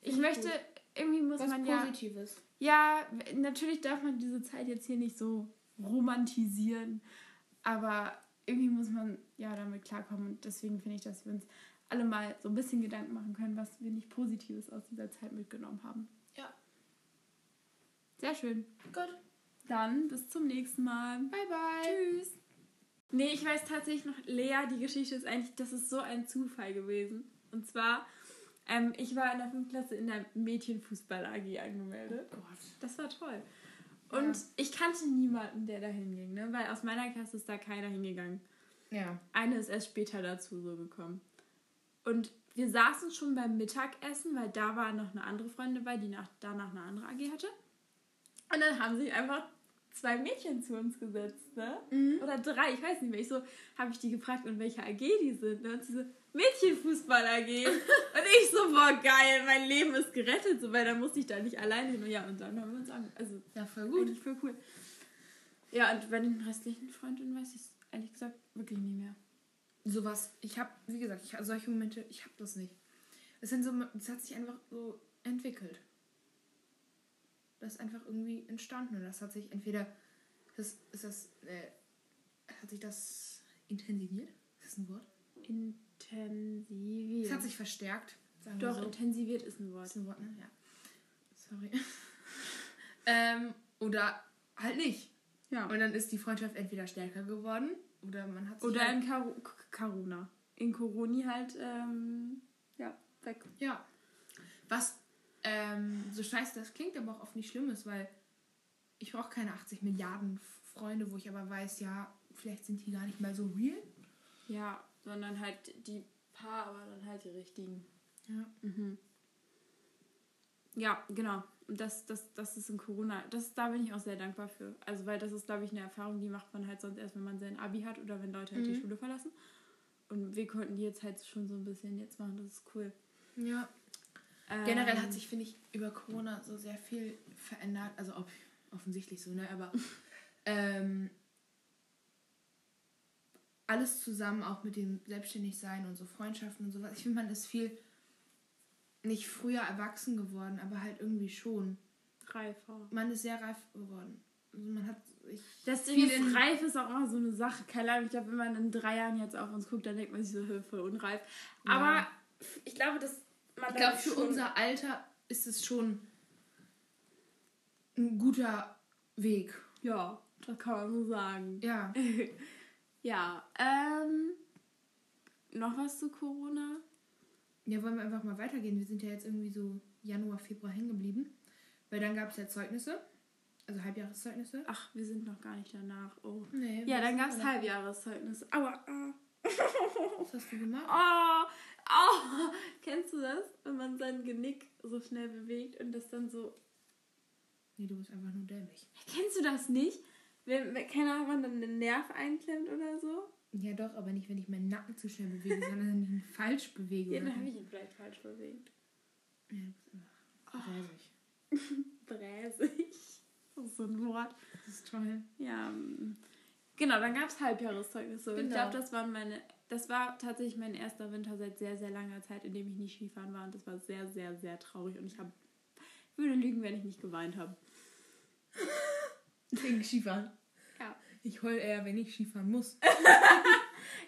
ich möchte, gut. irgendwie muss Was man ja, Positives. ja, natürlich darf man diese Zeit jetzt hier nicht so romantisieren, aber irgendwie muss man ja damit klarkommen und deswegen finde ich, dass wir uns alle mal so ein bisschen Gedanken machen können, was wir nicht Positives aus dieser Zeit mitgenommen haben. Ja. Sehr schön. Gut. Dann bis zum nächsten Mal. Bye, bye. Tschüss. Nee, ich weiß tatsächlich noch, Lea, die Geschichte ist eigentlich, das ist so ein Zufall gewesen. Und zwar, ähm, ich war in der 5. Klasse in der Mädchenfußball AG angemeldet. Gott. Das war toll. Und Ja. ich kannte niemanden, der da hinging, ne? weil aus meiner Klasse ist da keiner hingegangen. Ja. Eine ist erst später dazu so gekommen. Und wir saßen schon beim Mittagessen, weil da war noch eine andere Freundin dabei, die nach, danach eine andere AG hatte. Und dann haben sich einfach zwei Mädchen zu uns gesetzt, ne? Oder drei, ich weiß nicht mehr. Ich so, habe ich die gefragt, in welcher AG die sind. Ne? Und sie so, Mädchenfußball AG. und ich so, boah, geil, mein Leben ist gerettet, so, weil dann musste ich da nicht alleine hin. Und ja, und dann haben wir uns an. Also, Ja, voll gut, gut. voll cool. Ja, und bei den restlichen Freundinnen weiß ich es ehrlich gesagt wirklich nie mehr. Sowas, ich habe, wie gesagt, ich, solche Momente, ich habe das nicht. Es sind so, es hat sich einfach so entwickelt. Das ist einfach irgendwie entstanden und das hat sich entweder, das ist das, äh, hat sich das intensiviert? Ist das ein Wort? Intensiviert. Es hat sich verstärkt. Doch, so. intensiviert ist ein Wort. ist ein Wort, ne? Ja. Sorry. ähm, oder halt nicht. Ja. Und dann ist die Freundschaft entweder stärker geworden oder man hat sich Oder halt, in Karo Corona. In Coroni halt, ähm, ja, weg. Ja. Was ähm, so scheiße das klingt, aber auch oft nicht schlimm ist, weil ich brauche keine 80 Milliarden Freunde, wo ich aber weiß, ja, vielleicht sind die gar nicht mal so real. Ja, sondern halt die paar, aber dann halt die richtigen. Ja. Mhm. Ja, genau. Und das, das, das ist in Corona, das, da bin ich auch sehr dankbar für. Also, weil das ist, glaube ich, eine Erfahrung, die macht man halt sonst erst, wenn man sein Abi hat oder wenn Leute halt die Mhm. Schule verlassen. Und wir konnten die jetzt halt schon so ein bisschen jetzt machen, das ist cool. Ja. Generell Ähm, hat sich, finde ich, über Corona so sehr viel verändert. Also ob, offensichtlich so, ne? Aber ähm, alles zusammen, auch mit dem Selbstständigsein und so Freundschaften und sowas. Ich finde, man ist viel nicht früher erwachsen geworden, aber halt irgendwie schon. reifer. Man ist sehr reif geworden. Also man hat Das Ding viel ist, reif ist auch immer so eine Sache. Keine Ahnung, ich glaube, wenn man in drei Jahren jetzt auf uns guckt, dann denkt man sich so, "Hö, voll unreif. Ja. Aber ich glaube, dass man Ich glaube, für unser Alter ist es schon ein guter Weg. Ja, das kann man so sagen. Ja. ja, ähm. Noch was zu Corona? Ja, wollen wir einfach mal weitergehen. Wir sind ja jetzt irgendwie so Januar, Februar hängen geblieben. Weil dann gab es ja Zeugnisse. Also Halbjahreszeugnisse. Ach, wir sind noch gar nicht danach. Oh. Nee. Ja, dann gab es Halbjahreszeugnisse. Aua. ah. da? Was hast du gemacht? Oh, oh. Kennst du das? Wenn man sein Genick so schnell bewegt und das dann so. Nee, du bist einfach nur dämlich. Kennst du das nicht? Wenn, wenn keine Ahnung, man dann den Nerv einklemmt oder so? Ja, doch, aber nicht, wenn ich meinen Nacken zu schnell bewege, sondern wenn ich ihn falsch bewege. Ja, dann habe ich ihn vielleicht falsch bewegt. Ja, du bist einfach räsig. Bräsig. Das ist so ein Wort. Das ist toll. Ja, ähm, Genau, dann gab es Halbjahreszeugnisse. Ich Genau. glaube, das waren meine. Das war tatsächlich mein erster Winter seit sehr, sehr langer Zeit, in dem ich nicht Skifahren war. Und das war sehr, sehr, sehr traurig. Und ich habe würde lügen, wenn ich nicht geweint habe. Wegen Skifahren. Ja. Ich heul eher, wenn ich Skifahren muss.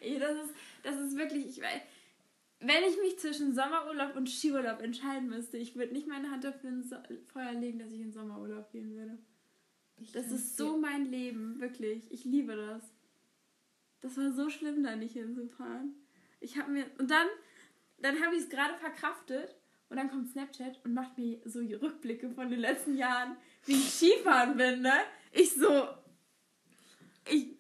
Das ist, das ist wirklich, ich weiß, wenn ich mich zwischen Sommerurlaub und Skiurlaub entscheiden müsste, ich würde nicht meine Hand dafür ins Feuer legen, dass ich in Sommerurlaub gehen würde. Das ist so mein Leben, wirklich. Ich liebe das. Das war so schlimm, da nicht hinzufahren. Ich habe mir, und dann, dann habe ich es gerade verkraftet und dann kommt Snapchat und macht mir so Rückblicke von den letzten Jahren, wie ich Skifahren bin, ne? Ich so, ich,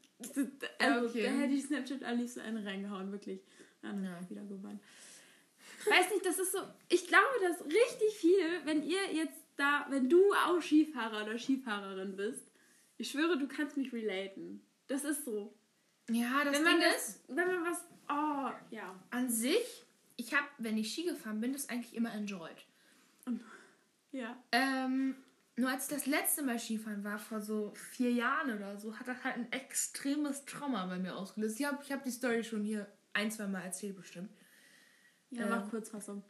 also, Okay. da hätte ich Snapchat am liebsten einen reingehauen, wirklich. Dann Ja. wieder geweint. Weiß nicht, das ist so, ich glaube, dass richtig viel, wenn ihr jetzt da, wenn du auch Skifahrer oder Skifahrerin bist, ich schwöre, du kannst mich relaten. Das ist so. Ja, das wenn man Ding das, ist, wenn man was, oh, ja. an sich, ich habe, wenn ich Ski gefahren bin, das eigentlich immer enjoyed. Ja. Ähm, nur als ich das letzte Mal Skifahren war, vor so vier Jahren oder so, hat das halt ein extremes Trauma bei mir ausgelöst. Ich habe ich hab die Story schon hier ein, zwei Mal erzählt bestimmt. Ja, Ähm, mach Kurzfassung.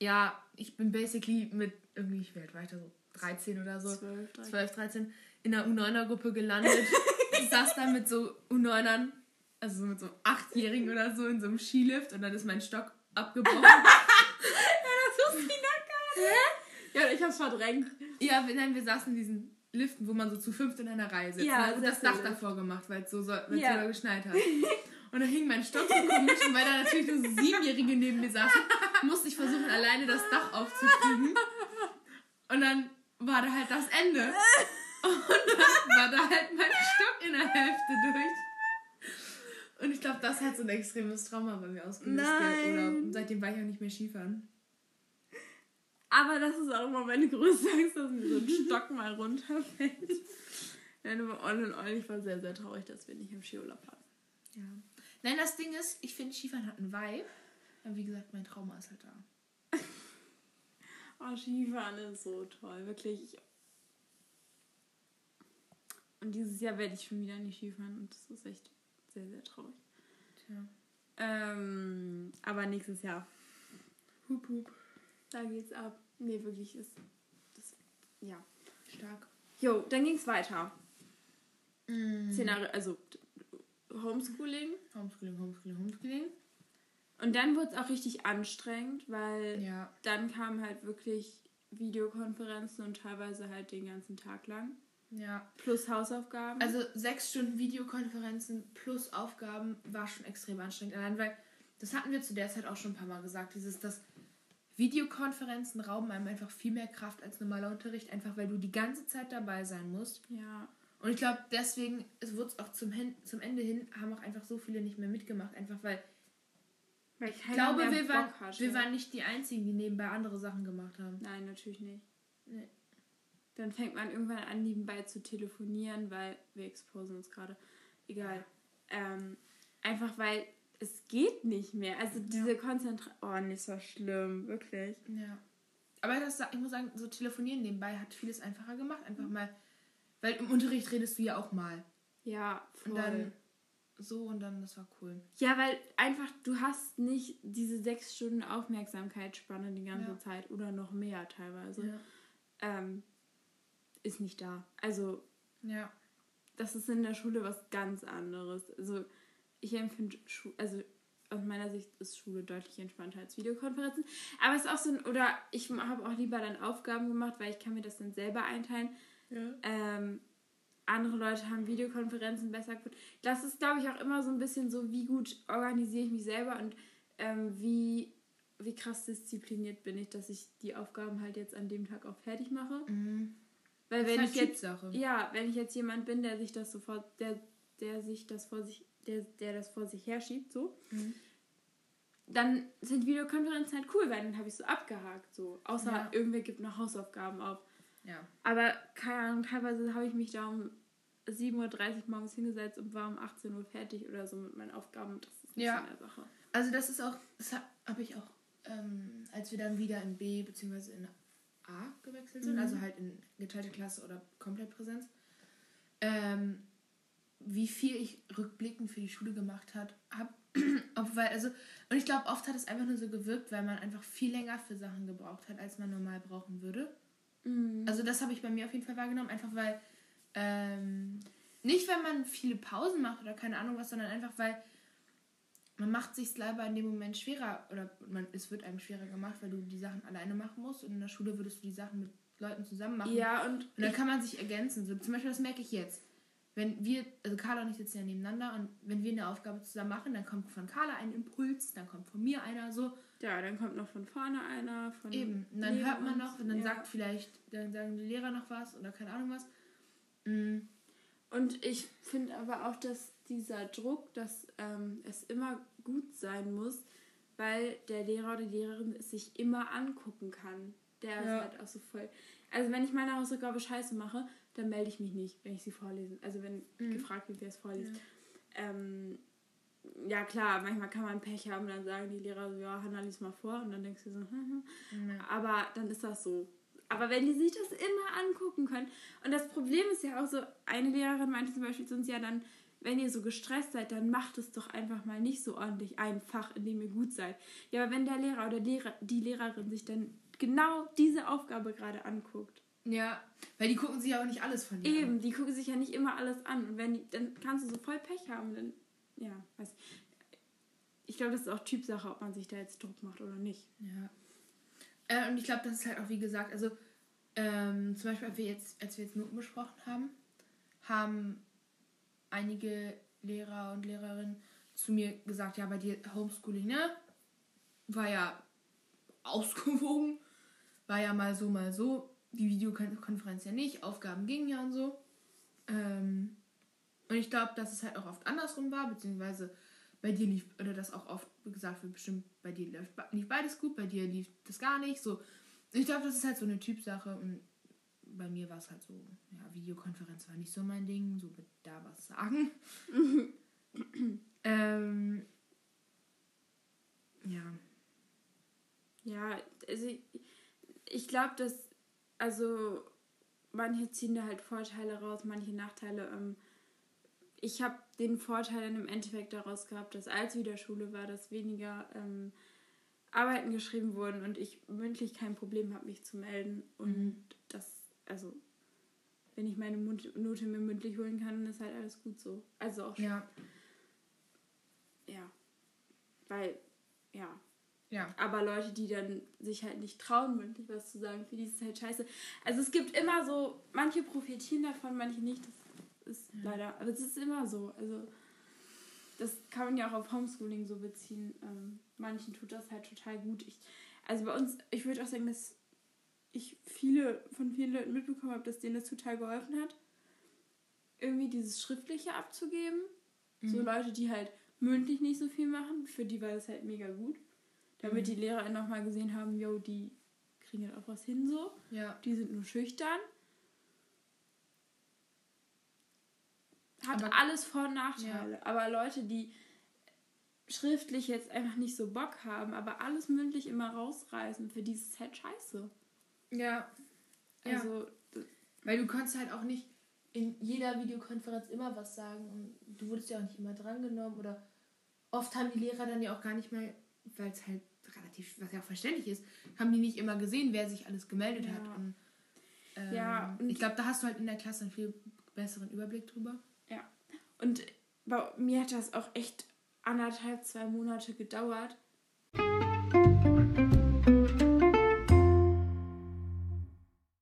Ja, ich bin basically mit irgendwie, ich werde weiter so 13 oder so, 12, 13. 12, 13, in der U9er-Gruppe gelandet. ich saß da mit so U9ern, also so mit so einem Achtjährigen oder so in so einem Skilift und dann ist mein Stock abgebrochen. Ja, ich hab's verdrängt. ja, wir, nein, wir saßen in diesen Liften, wo man so zu fünft in einer Reihe sitzt. Ja, ne? und das Sessellift. Dach davor gemacht, weil es so, so, Ja. so geschneit hat. Und dann hing mein Stock so komisch und weil da natürlich nur so Siebenjährige neben mir saßen, musste ich versuchen, alleine das Dach aufzukriegen. Und dann war da halt das Ende. Und dann war da halt mein Stock in der Hälfte durch. Und ich glaube, das hat so ein extremes Trauma bei mir ausgelöst. Nein. Und seitdem war ich auch nicht mehr Skifahren. Aber das ist auch immer meine größte Angst, dass mir so ein Stock mal runterfällt. Nein, aber all in all, ich war sehr, sehr traurig, dass wir nicht im Skiurlaub waren. Ja. Nein, das Ding ist, ich finde, Skifahren hat einen Vibe. Aber wie gesagt, mein Trauma ist halt da. Oh, Skifahren ist so toll, wirklich. Ich- Und dieses Jahr werde ich schon wieder nicht Skifahren und das ist echt sehr, sehr traurig. Tja. Ähm, aber nächstes Jahr, Hup, hup. da geht's ab. Nee, wirklich ist das, ja. Stark. Jo, dann ging's weiter. Mm. Szenario, also Homeschooling. Homeschooling, Homeschooling, Homeschooling. Und dann wurde es auch richtig anstrengend, weil Ja. dann kamen halt wirklich Videokonferenzen und teilweise halt den ganzen Tag lang. Ja. Plus Hausaufgaben. Also sechs Stunden Videokonferenzen plus Aufgaben war schon extrem anstrengend. Allein weil, das hatten wir zu der Zeit auch schon ein paar Mal gesagt, dieses, dass Videokonferenzen rauben einem einfach viel mehr Kraft als normaler Unterricht, einfach weil du die ganze Zeit dabei sein musst. ja. Und ich glaube, deswegen es wurde es auch zum, hin, zum Ende hin, haben auch einfach so viele nicht mehr mitgemacht, einfach weil Weil ich glaube, wir waren, wir waren nicht die Einzigen, die nebenbei andere Sachen gemacht haben. Nein, natürlich nicht. Nee. Dann fängt man irgendwann an, nebenbei zu telefonieren, weil wir exposen uns gerade. Egal. Ähm, einfach weil es geht nicht mehr. Also diese Konzentration. Oh, ist so schlimm. Wirklich. Ja. Aber das, ich muss sagen, so telefonieren nebenbei hat vieles einfacher gemacht. Einfach mal, weil im Unterricht redest du ja auch mal. Ja, voll. Und dann so und dann, das war cool. Ja, weil einfach, du hast nicht diese sechs Stunden Aufmerksamkeitsspanne die ganze Ja. Zeit oder noch mehr teilweise. Ja. Ähm, ist nicht da. Also, Ja. das ist in der Schule was ganz anderes. Also, ich empfinde, Schu also aus meiner Sicht ist Schule deutlich entspannter als Videokonferenzen. Aber es ist auch so ein, oder ich habe auch lieber dann Aufgaben gemacht, weil ich kann mir das dann selber einteilen. Ja. Ähm, andere Leute haben Videokonferenzen besser gut. Das ist, glaube ich, auch immer so ein bisschen so, wie gut organisiere ich mich selber und ähm, wie, wie krass diszipliniert bin ich, dass ich die Aufgaben halt jetzt an dem Tag auch fertig mache. Mhm. Weil Das wenn ich halt jetzt Typsache. ja, wenn ich jetzt jemand bin, der sich das sofort, der, der sich das vor sich, der, der das vor sich herschiebt, so, Mhm. dann sind Videokonferenzen halt cool, weil dann habe ich so abgehakt, so. Außer Ja. irgendwer gibt noch Hausaufgaben auf. Ja. Aber keine Ahnung, teilweise habe ich mich da um 7.30 Uhr morgens hingesetzt und war um 18 Uhr fertig oder so mit meinen Aufgaben. Das ist nicht Ja. so eine Sache. Also das ist auch, das habe ich auch, ähm, als wir dann wieder in B bzw. in A gewechselt sind, Mhm. also halt in geteilte Klasse oder komplett Präsenz, ähm, wie viel ich rückblickend für die Schule gemacht hat, hab, weil, also, und ich glaube, oft hat es einfach nur so gewirkt, weil man einfach viel länger für Sachen gebraucht hat, als man normal brauchen würde. Mhm. Also das habe ich bei mir auf jeden Fall wahrgenommen, einfach weil, ähm, nicht weil man viele Pausen macht oder keine Ahnung was, sondern einfach weil man macht sich leider in dem Moment schwerer oder man, es wird einem schwerer gemacht, weil du die Sachen alleine machen musst und in der Schule würdest du die Sachen mit Leuten zusammen machen. Ja, und, Und dann kann man sich ergänzen. So, zum Beispiel, das merke ich jetzt. Wenn wir, also Carla und ich sitzen ja nebeneinander und wenn wir eine Aufgabe zusammen machen, dann kommt von Carla ein Impuls, dann kommt von mir einer so. Ja, dann kommt noch von vorne einer. Von Eben. Und dann neben hört man noch und dann ja. sagt vielleicht, dann sagen die Lehrer noch was oder keine Ahnung was. Mm, Und ich finde aber auch, dass dieser Druck, dass ähm, es immer gut sein muss, weil der Lehrer oder die Lehrerin es sich immer angucken kann. Der ist Ja. halt auch so voll. Also wenn ich meine Hausaufgabe scheiße mache, dann melde ich mich nicht, wenn ich sie vorlese. Also wenn Mhm. gefragt wird, wer es vorliest. Ähm, ja klar, manchmal kann man Pech haben, dann sagen die Lehrer so, ja, Hanna lies mal vor und dann denkst du so, hm, hm. ja. Aber dann ist das so. Aber wenn die sich das immer angucken können. Und das Problem ist ja auch so, eine Lehrerin meinte zum Beispiel zu uns, ja dann, wenn ihr so gestresst seid, dann macht es doch einfach mal nicht so ordentlich ein Fach, in dem ihr gut seid. Ja, aber wenn der Lehrer oder Lehrer, die Lehrerin sich dann genau diese Aufgabe gerade anguckt. ja, weil die gucken sich aber nicht alles von dir Eben, die gucken sich ja nicht immer alles an. Und wenn die, dann kannst du so voll Pech haben, dann, ja, weiß ich. Glaube, das ist auch Typsache, ob man sich da jetzt Druck macht oder nicht. Ja. Äh, und ich glaube, das ist halt auch, wie gesagt, also ähm, zum Beispiel, als wir jetzt, als wir jetzt Noten besprochen haben, haben einige Lehrer und Lehrerinnen zu mir gesagt, ja, bei dir Homeschooling, ne? War ja ausgewogen, war ja mal so, mal so. Die Videokonferenz ja nicht, Aufgaben gingen ja und so. Ähm, und ich glaube, dass es halt auch oft andersrum war, beziehungsweise bei dir lief, oder das auch oft gesagt wird, bestimmt bei dir lief, lief beides gut, bei dir lief das gar nicht. So. Ich glaube, das ist halt so eine Typsache und bei mir war es halt so, ja, Videokonferenz war nicht so mein Ding, so wird da was sagen. ähm, ja. Ja, also ich, ich glaube, dass, also manche ziehen da halt Vorteile raus, manche Nachteile. Ähm, ich habe den Vorteil dann im Endeffekt daraus gehabt, dass als wieder Schule war, dass weniger ähm, Arbeiten geschrieben wurden und ich mündlich kein Problem habe, mich zu melden. Und Mhm. das, also, wenn ich meine Mund- Note mir mündlich holen kann, dann ist halt alles gut so. Also auch, Ja. ja. Weil, ja, Ja. aber Leute, die dann sich halt nicht trauen, mündlich was zu sagen, für die ist es halt scheiße. Also es gibt immer so, manche profitieren davon, manche nicht. Das ist leider, aber es ist immer so. Also das kann man ja auch auf Homeschooling so beziehen. Ähm, manchen tut das halt total gut. Ich, also bei uns, ich würde auch sagen, dass ich viele von vielen Leuten mitbekommen habe, dass denen das total geholfen hat, irgendwie dieses Schriftliche abzugeben. So Leute, die halt mündlich nicht so viel machen, für die war das halt mega gut. Damit die Lehrer nochmal gesehen haben, yo, die kriegen halt auch was hin so. Ja. Die sind nur schüchtern. Hat Aber- alles Vor- und Nachteile. Aber Leute, die schriftlich jetzt einfach nicht so Bock haben, aber alles mündlich immer rausreißen, für die ist es halt scheiße. Ja. Ja. Also, Weil du kannst halt auch nicht in jeder Videokonferenz immer was sagen und du wurdest ja auch nicht immer drangenommen oder oft haben die Lehrer dann ja auch gar nicht mal, weil es halt relativ, was ja auch verständlich ist, haben die nicht immer gesehen, wer sich alles gemeldet Ja. hat. Und, ähm, Ja, und- ich glaube, da hast du halt in der Klasse einen viel besseren Überblick drüber. Und bei mir hat das auch echt anderthalb, zwei Monate gedauert.